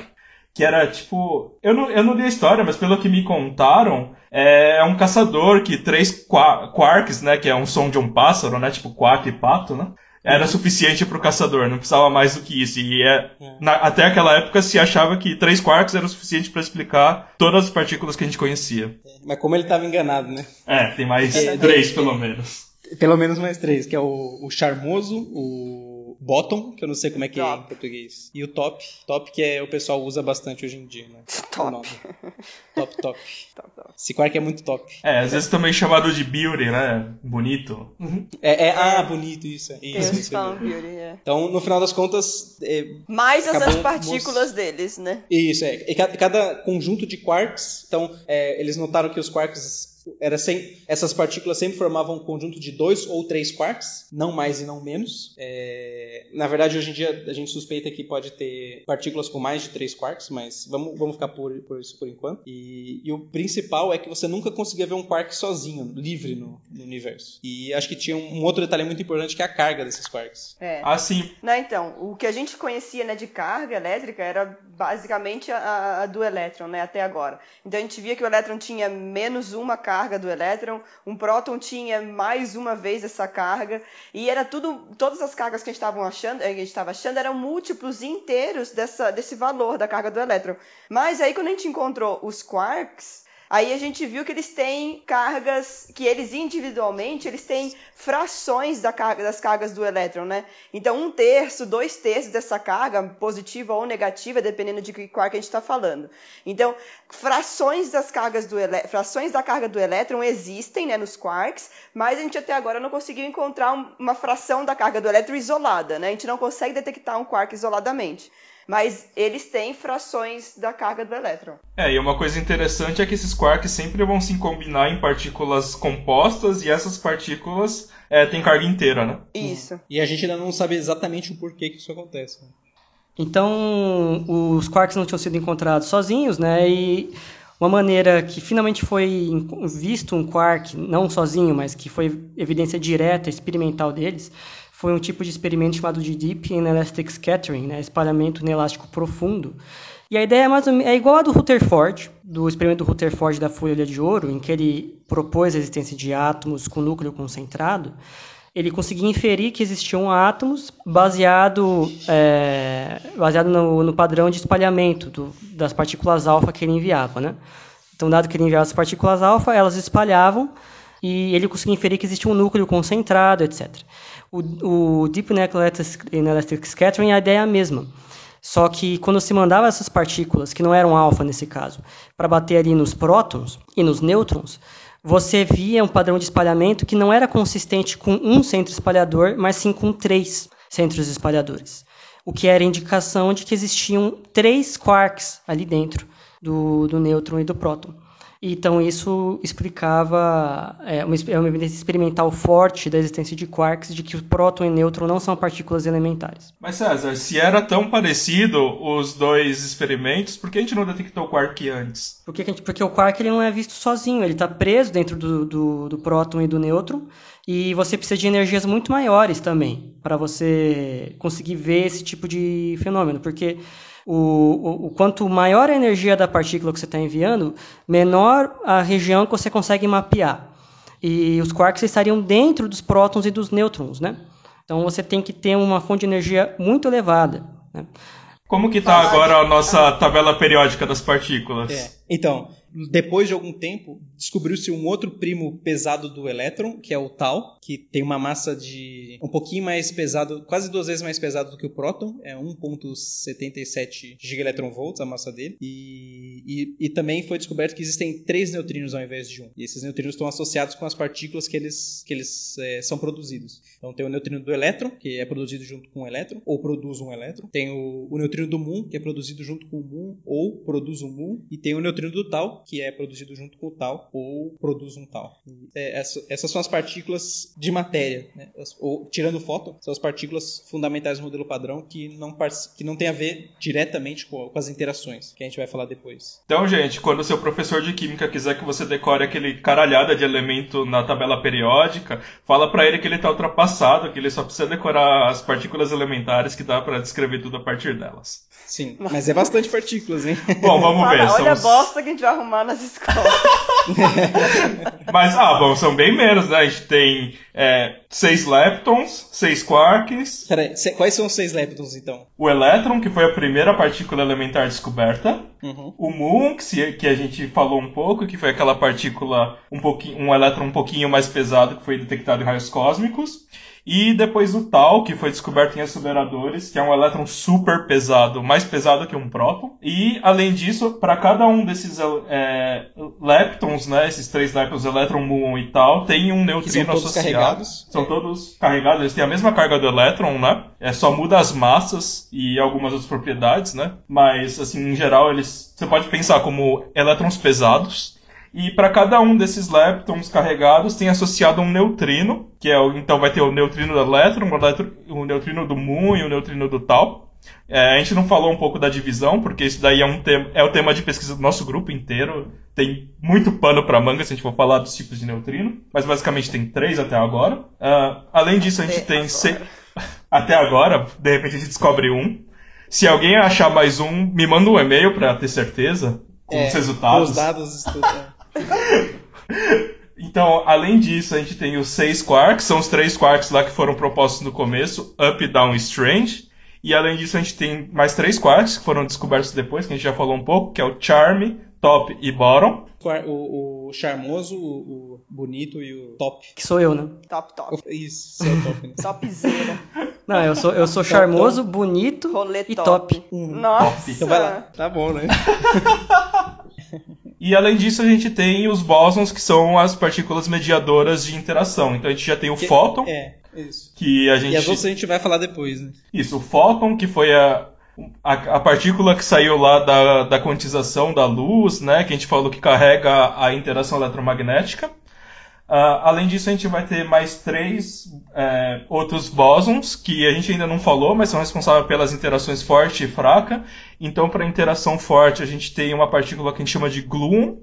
que era tipo. Eu não, eu não li a história, mas pelo que me contaram, é, é um caçador que três quarks, né? Que é um som de um pássaro, né? Tipo quack e pato, né? Era suficiente para o caçador, não precisava mais do que isso. E é, na, até aquela época se achava que três quarks era o suficiente para explicar todas as partículas que a gente conhecia. Mas como ele estava enganado, né? É, tem mais três pelo menos. Pelo menos mais três, que é o, o Charmoso, o Bottom, que eu não sei como é que top. é em português, e o Top. Top que é, o pessoal usa bastante hoje em dia, né? Top. Top, top. <laughs> top, top. Esse quark é muito top. É, às vezes também chamado de beauty, né? Bonito. Uhum. É, é, ah, bonito, isso. isso, isso falam beauty, é. Então, no final das contas... É, Mais as antipartículas deles, né? Isso, é. E cada, cada conjunto de quarks, então, é, eles notaram que os quarks era sem, essas partículas sempre formavam um conjunto de dois ou três quarks, não mais e não menos. É, na verdade, hoje em dia a gente suspeita que pode ter partículas com mais de três quarks, mas vamos, vamos ficar por, por isso por enquanto. E, e, o principal é que você nunca conseguia ver um quark sozinho, livre no, no universo. E acho que tinha um, um, outro detalhe muito importante que é a carga desses quarks. É. Ah, sim. Não, então, o que a gente conhecia né, de carga elétrica era basicamente a, a do elétron, né, até agora. Então a gente via que o elétron tinha menos uma carga carga do elétron, um próton tinha mais uma vez essa carga, e era tudo, todas as cargas que a gente estava achando, a gente estava achando eram múltiplos inteiros dessa, desse valor da carga do elétron. Mas aí quando a gente encontrou os quarks, Aí a gente viu que eles têm cargas, que eles individualmente, eles têm frações da carga, das cargas do elétron, né? Então, um terço, dois terços dessa carga, positiva ou negativa, dependendo de que quark a gente está falando. Então, frações das cargas do frações da carga do elétron existem né, nos quarks, mas a gente até agora não conseguiu encontrar uma fração da carga do elétron isolada, né? A gente não consegue detectar um quark isoladamente mas eles têm frações da carga do elétron. É, e uma coisa interessante é que esses quarks sempre vão se combinar em partículas compostas e essas partículas é, têm carga inteira, né? Isso. E a gente ainda não sabe exatamente o porquê que isso acontece. Né? Então, os quarks não tinham sido encontrados sozinhos, né? E uma maneira que finalmente foi visto um quark, não sozinho, mas que foi evidência direta, experimental deles, foi um tipo de experimento chamado de Deep Inelastic Scattering, né, espalhamento inelástico profundo. E a ideia é, mais ou menos, é igual a do Rutherford, do experimento do Rutherford da folha de ouro, em que ele propôs a existência de átomos com núcleo concentrado. Ele conseguia inferir que existiam átomos baseado, é, baseado no, no, padrão de espalhamento do, das partículas alfa que ele enviava. Né? Então, dado que ele enviava as partículas alfa, elas espalhavam e ele conseguia inferir que existia um núcleo concentrado, etc o, o Deep Inelastic Scattering, a ideia é a mesma. Só que quando se mandava essas partículas, que não eram alfa nesse caso, para bater ali nos prótons e nos nêutrons, você via um padrão de espalhamento que não era consistente com um centro espalhador, mas sim com três centros espalhadores. O que era indicação de que existiam três quarks ali dentro do, do nêutron e do próton. Então, isso explicava é, uma, é uma evidência experimental forte da existência de quarks, de que o próton e nêutron não são partículas elementares. Mas, César, se era tão parecido os dois experimentos, por que a gente não detectou o quark antes? Porque, gente, porque o quark ele não é visto sozinho, ele está preso dentro do, do, do próton e do nêutron, e você precisa de energias muito maiores também para você conseguir ver esse tipo de fenômeno, porque o, o, o, quanto maior a energia da partícula que você está enviando, menor a região que você consegue mapear. E os quarks estariam dentro dos prótons e dos nêutrons, né? Então você tem que ter uma fonte de energia muito elevada. Né? Como que está agora a nossa tabela periódica das partículas? É. Então, depois de algum tempo, descobriu-se um outro primo pesado do elétron, que é o tau, que tem uma massa de um pouquinho mais pesado, quase duas vezes mais pesado do que o próton, é 1.77 gigaelectronvolts a massa dele. E, e, e, também foi descoberto que existem três neutrinos ao invés de um. E esses neutrinos estão associados com as partículas que eles, que eles é, são produzidos. Então tem o neutrino do elétron, que é produzido junto com o elétron, ou produz um elétron. Tem o, o neutrino do muon, que é produzido junto com o muon, ou produz um muon. E tem o neutrino do tau, que é produzido junto com o tal ou produz um tal. É, essa, essas são as partículas de matéria, né? ou tirando o fóton, são as partículas fundamentais do modelo padrão que não, que não tem a ver diretamente com, com as interações, que a gente vai falar depois. Então, gente, quando o seu professor de química quiser que você decore aquele caralhada de elemento na tabela periódica, fala para ele que ele está ultrapassado, que ele só precisa decorar as partículas elementares que dá para descrever tudo a partir delas. Sim, mas é bastante partículas, hein? Bom, vamos ver. Olha a bosta que a gente vai arrumar nas escolas. <laughs> mas, ah, bom, são bem menos, né? A gente tem é, seis leptons, seis quarks. Peraí, quais são os seis leptons, então? O elétron, que foi a primeira partícula elementar descoberta. Uhum. O muon, que, que a gente falou um pouco, que foi aquela partícula, um, pouquinho, um elétron um pouquinho mais pesado que foi detectado em raios cósmicos. E depois o Tau, que foi descoberto em aceleradores, que é um elétron super pesado, mais pesado que um próton. E, além disso, para cada um desses é, leptons, né, esses três leptons, elétron, muon e Tau, tem um neutrino são associado. Carregados. São todos carregados, eles têm a mesma carga do elétron, né? É, só muda as massas e algumas outras propriedades, né? Mas, assim, em geral, eles... Você pode pensar como elétrons pesados, e para cada um desses leptons carregados tem associado um neutrino, que é o, então vai ter o neutrino do elétron, o, neutrino do muon e o neutrino do tau. É, a gente não falou um pouco da divisão, porque isso daí é, um tema, é o tema de pesquisa do nosso grupo inteiro. Tem muito pano para manga se a gente for falar dos tipos de neutrino, mas basicamente tem três até agora. Uh, além disso, a gente até tem seis. <laughs> até agora, de repente a gente descobre um. Se alguém achar mais um, me manda um e-mail para ter certeza com é, os resultados. Os dados, tudo. Então, além disso, a gente tem os seis quarks, são os três quarks lá que foram propostos no começo, up, down e strange. E além disso, a gente tem mais três quarks que foram descobertos depois, que a gente já falou um pouco, que é o charm, top e bottom. O, o charmoso, o, bonito e o top. Que sou eu, né? Top, top. Isso, seu top, né? <laughs> Topzera. Não, eu sou, eu sou charmoso, bonito Rolê e top. top. Nossa! Top. Então vai lá. Tá bom, né? <laughs> <laughs> E além disso, a gente tem os bósons, que são as partículas mediadoras de interação. Então a gente já tem o que, fóton. É, isso. Que a gente... E as outras a gente vai falar depois, né? Isso, o fóton, que foi a, a, a, partícula que saiu lá da, da quantização da luz, né? Que a gente falou que carrega a interação eletromagnética. Uh, além disso, a gente vai ter mais três é, outros bósons que a gente ainda não falou, mas são responsáveis pelas interações forte e fraca. Então, para interação forte, a gente tem uma partícula que a gente chama de gluon.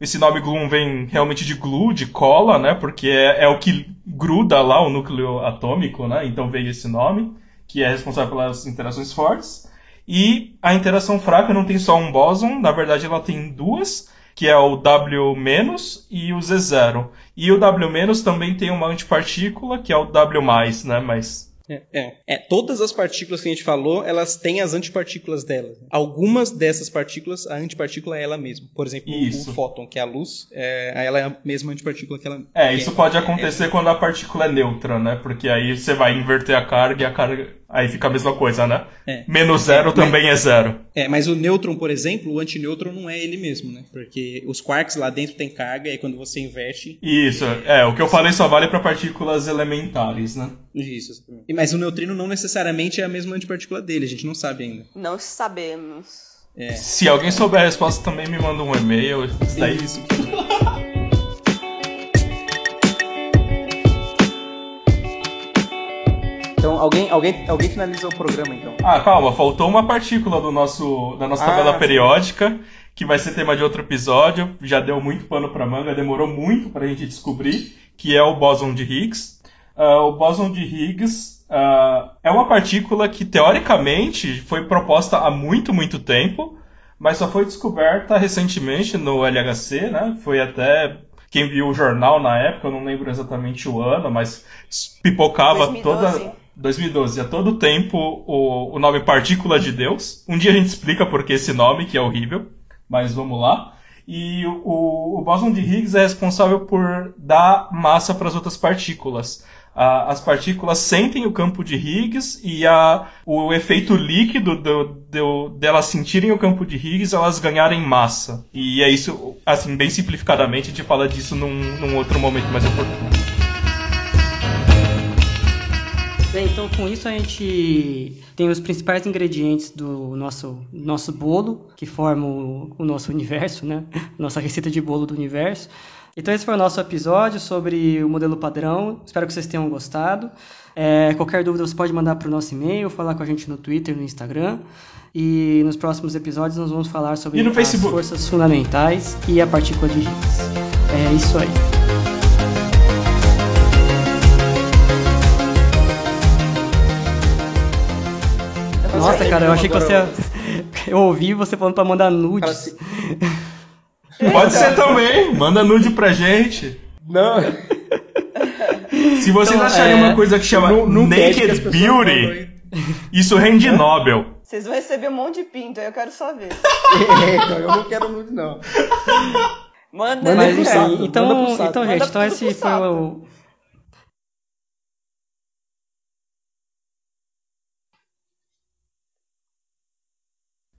Esse nome gluon vem realmente de glue, de cola, né? Porque é, é o que gruda lá o núcleo atômico, né? Então veio esse nome, que é responsável pelas interações fortes. E a interação fraca não tem só um bóson, na verdade ela tem duas que é o W- e o Z0. E o W- também tem uma antipartícula, que é o W+, né? Mas é, é, é, todas as partículas que a gente falou, elas têm as antipartículas delas. Algumas dessas partículas, a antipartícula é ela mesma. Por exemplo, isso. o fóton, que é a luz, é, ela é a mesma antipartícula que ela. É, isso é, pode acontecer quando a partícula é neutra, né? Porque aí você vai inverter a carga e a carga Aí fica a mesma coisa, né? É. Menos zero é, também mas, é zero. É, mas o nêutron, por exemplo, o antinêutron não é ele mesmo, né? Porque os quarks lá dentro tem carga e quando você inverte. Isso, é. O que eu falei só vale para partículas elementares, né? Isso. Mas o neutrino não necessariamente é a mesma antipartícula dele, a gente não sabe ainda. Não sabemos. É. Se alguém souber a resposta, também me manda um e-mail. Isso daí. Isso. Então, alguém, alguém, alguém finaliza o programa, então. Ah, calma, faltou uma partícula do nosso, da nossa tabela ah, periódica, que vai ser tema de outro episódio. Já deu muito pano pra manga, demorou muito pra gente descobrir, que é o bóson de Higgs. Uh, o bóson de Higgs, uh, é uma partícula que teoricamente foi proposta há muito, muito tempo, mas só foi descoberta recentemente no LHC, né? Foi até quem viu o jornal na época, eu não lembro exatamente o ano, mas pipocava 2012. toda 2012, a todo tempo o, o nome Partícula de Deus. Um dia a gente explica por que esse nome, que é horrível, mas vamos lá. E o, o bóson de Higgs é responsável por dar massa para as outras partículas. as partículas sentem o campo de Higgs e a, o efeito líquido do, do, delas sentirem o campo de Higgs, elas ganharem massa. E é isso, assim, bem simplificadamente, a gente fala disso num, num outro momento mais oportuno. Bem, então com isso a gente tem os principais ingredientes do nosso, nosso bolo, que formam o, o nosso universo, né? <laughs> Nossa receita de bolo do universo. Então esse foi o nosso episódio sobre o modelo padrão. Espero que vocês tenham gostado. É, qualquer dúvida você pode mandar para o nosso e-mail, falar com a gente no Twitter, no Instagram. E nos próximos episódios nós vamos falar sobre as Facebook. forças fundamentais e a partícula de Higgs. É isso aí. Nossa, cara, eu achei que você. <laughs> Eu ouvi você falando pra mandar nudes. Pode ser também, manda nude pra gente. Não. Se vocês então, acharem é... uma coisa que chama no, no Naked Beauty, isso rende Nobel. Vocês vão receber um monte de pinto, aí eu quero só ver. <laughs> é, eu não quero nude, não. Manda, Mas, enfim, então, então, gente, então esse foi o